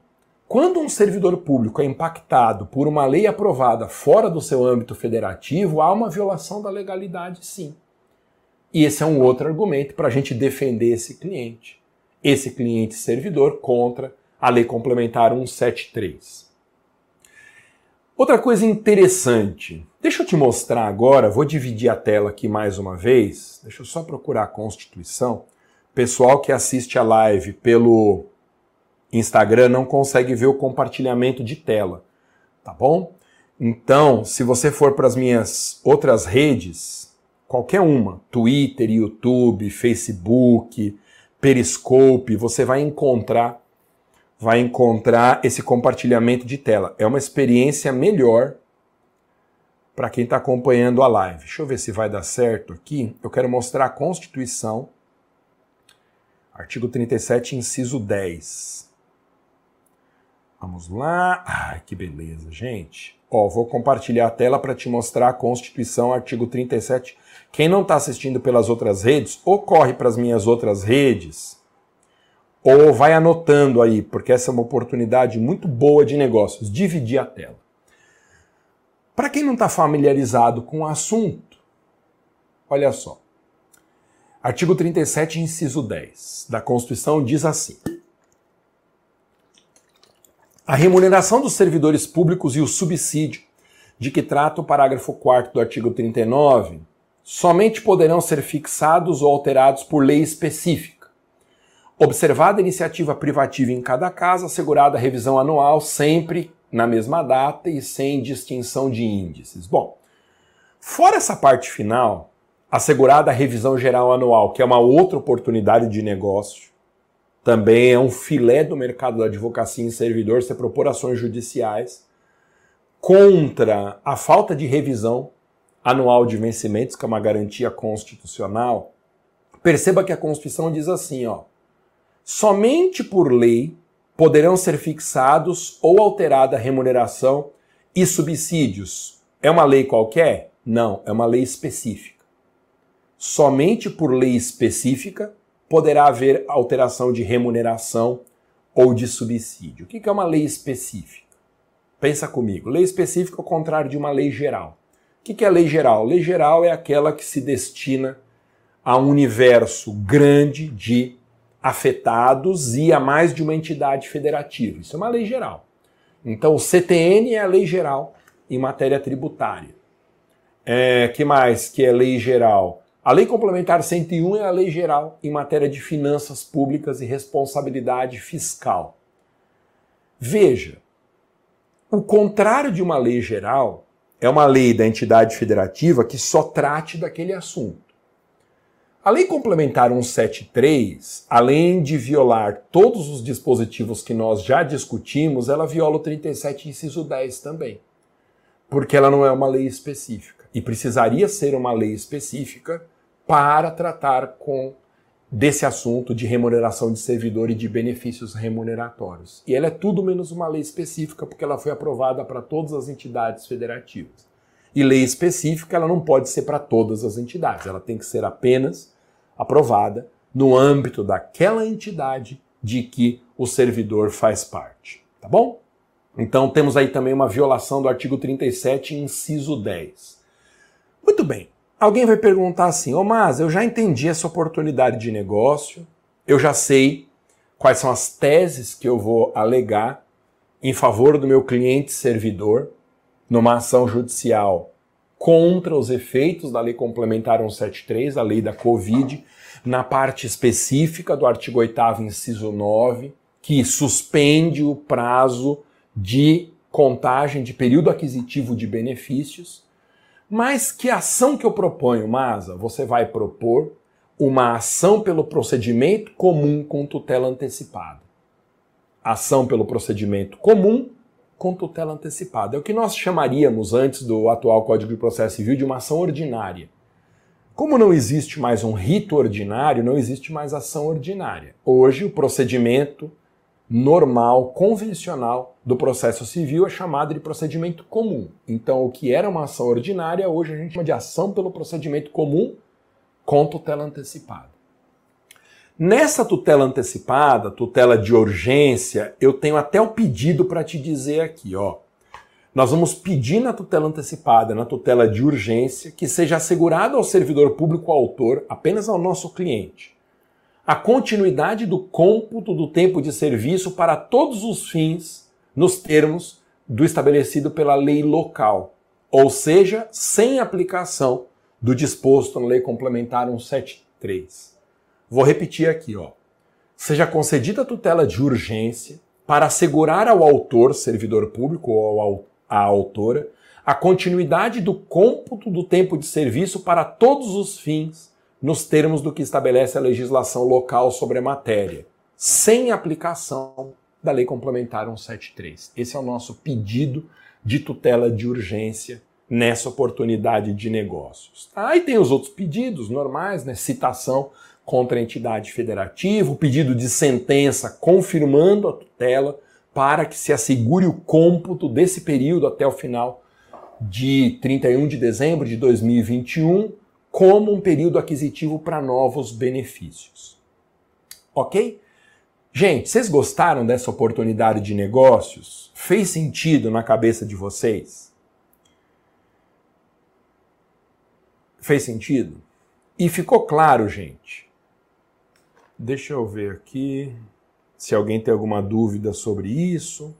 Quando um servidor público é impactado por uma lei aprovada fora do seu âmbito federativo, há uma violação da legalidade, sim. E esse é um outro argumento para a gente defender esse cliente, esse cliente servidor, contra a Lei Complementar 173. Outra coisa interessante, deixa eu te mostrar agora, vou dividir a tela aqui mais uma vez, deixa eu só procurar a Constituição. Pessoal que assiste a live pelo Instagram não consegue ver o compartilhamento de tela, tá bom? Então, se você for para as minhas outras redes, qualquer uma, Twitter, YouTube, Facebook, Periscope, você vai encontrar vai encontrar esse compartilhamento de tela. É uma experiência melhor para quem está acompanhando a live. Deixa eu ver se vai dar certo aqui. Eu quero mostrar a Constituição, artigo 37, inciso 10. Vamos lá. Ai, que beleza, gente. Ó, vou compartilhar a tela para te mostrar a Constituição, artigo 37. Quem não está assistindo pelas outras redes, ou corre para as minhas outras redes, ou vai anotando aí, porque essa é uma oportunidade muito boa de negócios, dividir a tela. Para quem não está familiarizado com o assunto, olha só. Artigo 37, inciso 10 da Constituição diz assim: a remuneração dos servidores públicos e o subsídio, de que trata o parágrafo 4 do artigo 39, somente poderão ser fixados ou alterados por lei específica. Observada a iniciativa privativa em cada caso, assegurada a revisão anual sempre na mesma data e sem distinção de índices. Bom, fora essa parte final, assegurada a revisão geral anual, que é uma outra oportunidade de negócio, também é um filé do mercado da advocacia em servidor você propor ações judiciais contra a falta de revisão anual de vencimentos, que é uma garantia constitucional. Perceba que a Constituição diz assim, ó: somente por lei poderão ser fixados ou alterada a remuneração e subsídios. É uma lei qualquer? Não, é uma lei específica. Somente por lei específica poderá haver alteração de remuneração ou de subsídio. O que é uma lei específica? Pensa comigo. Lei específica é o contrário de uma lei geral. O que é lei geral? Lei geral é aquela que se destina a um universo grande de afetados e a mais de uma entidade federativa. Isso é uma lei geral. Então, o CTN é a lei geral em matéria tributária. É, que mais que é lei geral? A Lei Complementar 101 é a lei geral em matéria de finanças públicas e responsabilidade fiscal. Veja, o contrário de uma lei geral é uma lei da entidade federativa que só trate daquele assunto. A Lei Complementar 173, além de violar todos os dispositivos que nós já discutimos, ela viola o 37, inciso 10 também. Porque ela não é uma lei específica. E precisaria ser uma lei específica para tratar com desse assunto de remuneração de servidor e de benefícios remuneratórios. E ela é tudo menos uma lei específica, porque ela foi aprovada para todas as entidades federativas. E lei específica, ela não pode ser para todas as entidades, ela tem que ser apenas aprovada no âmbito daquela entidade de que o servidor faz parte, tá bom? Então temos aí também uma violação do artigo 37, inciso 10. Muito bem. Alguém vai perguntar assim: oh, mas eu já entendi essa oportunidade de negócio, eu já sei quais são as teses que eu vou alegar em favor do meu cliente servidor numa ação judicial contra os efeitos da Lei Complementar 173, a lei da Covid, na parte específica do artigo 8, inciso 9, que suspende o prazo de contagem de período aquisitivo de benefícios mas que ação que eu proponho, Masa? Você vai propor uma ação pelo procedimento comum com tutela antecipada. Ação pelo procedimento comum com tutela antecipada. É o que nós chamaríamos antes do atual Código de Processo Civil de uma ação ordinária. Como não existe mais um rito ordinário, não existe mais ação ordinária. Hoje, o procedimento normal, convencional do processo civil é chamado de procedimento comum. Então, o que era uma ação ordinária, hoje a gente chama de ação pelo procedimento comum com tutela antecipada. Nessa tutela antecipada, tutela de urgência, eu tenho até o pedido para te dizer aqui, ó. Nós vamos pedir na tutela antecipada, na tutela de urgência, que seja assegurado ao servidor público autor, apenas ao nosso cliente, a continuidade do cômputo do tempo de serviço para todos os fins nos termos do estabelecido pela lei local, ou seja, sem aplicação do disposto na Lei Complementar 173. Vou repetir aqui, ó. Seja concedida tutela de urgência para assegurar ao autor, servidor público ou à autora, a continuidade do cômputo do tempo de serviço para todos os fins, nos termos do que estabelece a legislação local sobre a matéria, sem aplicação da Lei Complementar 173. Esse é o nosso pedido de tutela de urgência nessa oportunidade de negócios. Aí tem os outros pedidos normais, né? Citação contra a entidade federativa, o pedido de sentença confirmando a tutela para que se assegure o cômputo desse período até o final de 31 de dezembro de 2021 como um período aquisitivo para novos benefícios. Ok? Gente, vocês gostaram dessa oportunidade de negócios? Fez sentido na cabeça de vocês? Fez sentido? E ficou claro, gente. Deixa eu ver aqui se alguém tem alguma dúvida sobre isso.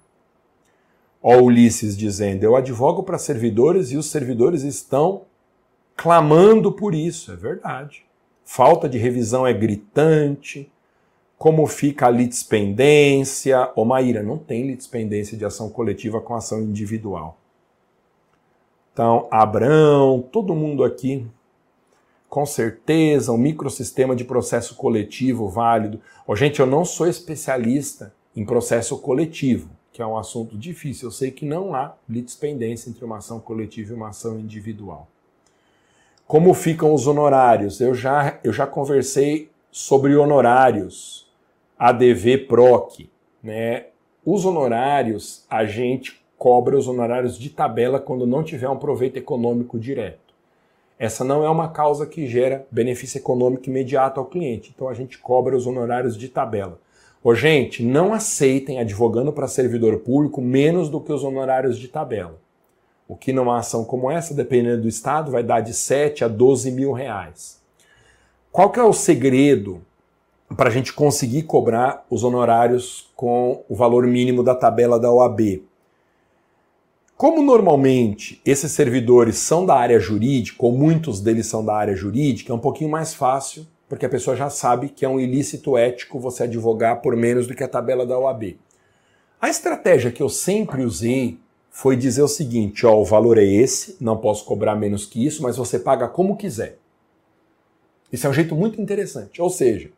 Ó, Ulisses dizendo: Eu advogo para servidores e os servidores estão clamando por isso. É verdade. Falta de revisão é gritante. Como fica a litispendência? Ô Maíra, não tem litispendência de ação coletiva com ação individual. Então, Abrão, todo mundo aqui, com certeza, um microsistema de processo coletivo válido. Oh, gente, eu não sou especialista em processo coletivo, que é um assunto difícil. Eu sei que não há litispendência entre uma ação coletiva e uma ação individual. Como ficam os honorários? Eu já, eu já conversei sobre honorários, ADV PROC. Né? Os honorários, a gente cobra os honorários de tabela quando não tiver um proveito econômico direto. Essa não é uma causa que gera benefício econômico imediato ao cliente, então a gente cobra os honorários de tabela. Ô, gente, não aceitem advogando para servidor público menos do que os honorários de tabela. O que numa ação como essa, dependendo do estado, vai dar de 7 a 12 mil reais. Qual que é o segredo para a gente conseguir cobrar os honorários com o valor mínimo da tabela da OAB? Como normalmente esses servidores são da área jurídica, ou muitos deles são da área jurídica, é um pouquinho mais fácil, porque a pessoa já sabe que é um ilícito ético você advogar por menos do que a tabela da OAB. A estratégia que eu sempre usei foi dizer o seguinte: ó, o valor é esse, não posso cobrar menos que isso, mas você paga como quiser. Isso é um jeito muito interessante. Ou seja,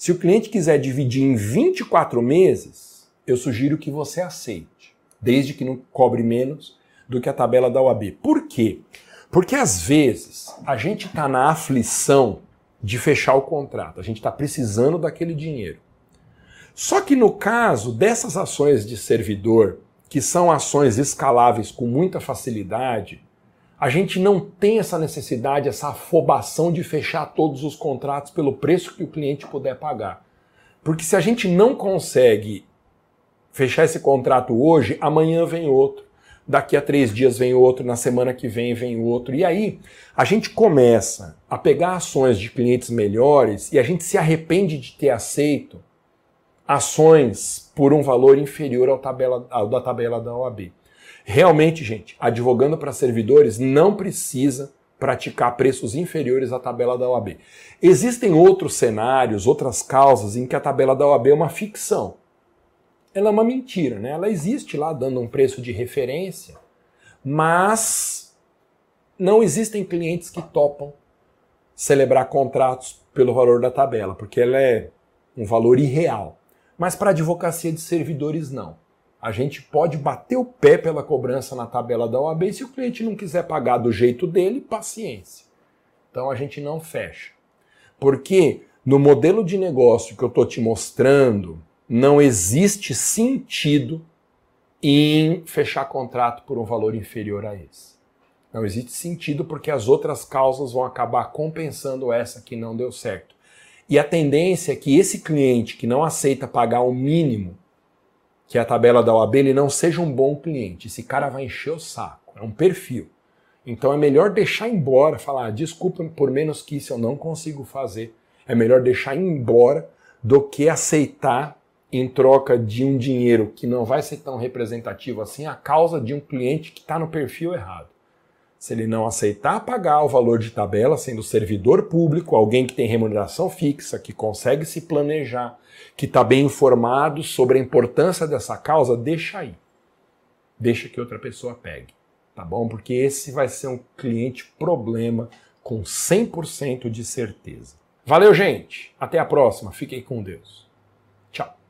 se o cliente quiser dividir em 24 meses, eu sugiro que você aceite desde que não cobre menos do que a tabela da OAB. Por quê? Porque às vezes a gente está na aflição de fechar o contrato, a gente está precisando daquele dinheiro. Só que no caso dessas ações de servidor, que são ações escaláveis com muita facilidade, a gente não tem essa necessidade, essa afobação de fechar todos os contratos pelo preço que o cliente puder pagar. Porque se a gente não consegue fechar esse contrato hoje, amanhã vem outro. Daqui a três dias vem outro, na semana que vem vem outro. E aí a gente começa a pegar ações de clientes melhores e a gente se arrepende de ter aceito ações por um valor inferior ao, tabela, ao da tabela da OAB. Realmente, gente, advogando para servidores não precisa praticar preços inferiores à tabela da OAB. Existem outros cenários, outras causas em que a tabela da OAB é uma ficção ela é uma mentira, né? Ela existe lá dando um preço de referência, mas não existem clientes que topam celebrar contratos pelo valor da tabela, porque ela é um valor irreal. Mas para advocacia de servidores não. A gente pode bater o pé pela cobrança na tabela da OAB e se o cliente não quiser pagar do jeito dele, paciência. Então a gente não fecha. Porque no modelo de negócio que eu estou te mostrando, não existe sentido em fechar contrato por um valor inferior a esse. Não existe sentido porque as outras causas vão acabar compensando essa que não deu certo. E a tendência é que esse cliente que não aceita pagar o mínimo, que é a tabela da OAB, ele não seja um bom cliente. Esse cara vai encher o saco. É um perfil. Então é melhor deixar embora, falar, ah, desculpa, por menos que isso eu não consigo fazer. É melhor deixar embora do que aceitar em troca de um dinheiro que não vai ser tão representativo assim a causa de um cliente que está no perfil errado. Se ele não aceitar pagar o valor de tabela, sendo servidor público, alguém que tem remuneração fixa, que consegue se planejar, que está bem informado sobre a importância dessa causa, deixa aí. Deixa que outra pessoa pegue, tá bom? Porque esse vai ser um cliente problema com 100% de certeza. Valeu, gente. Até a próxima. Fiquem com Deus.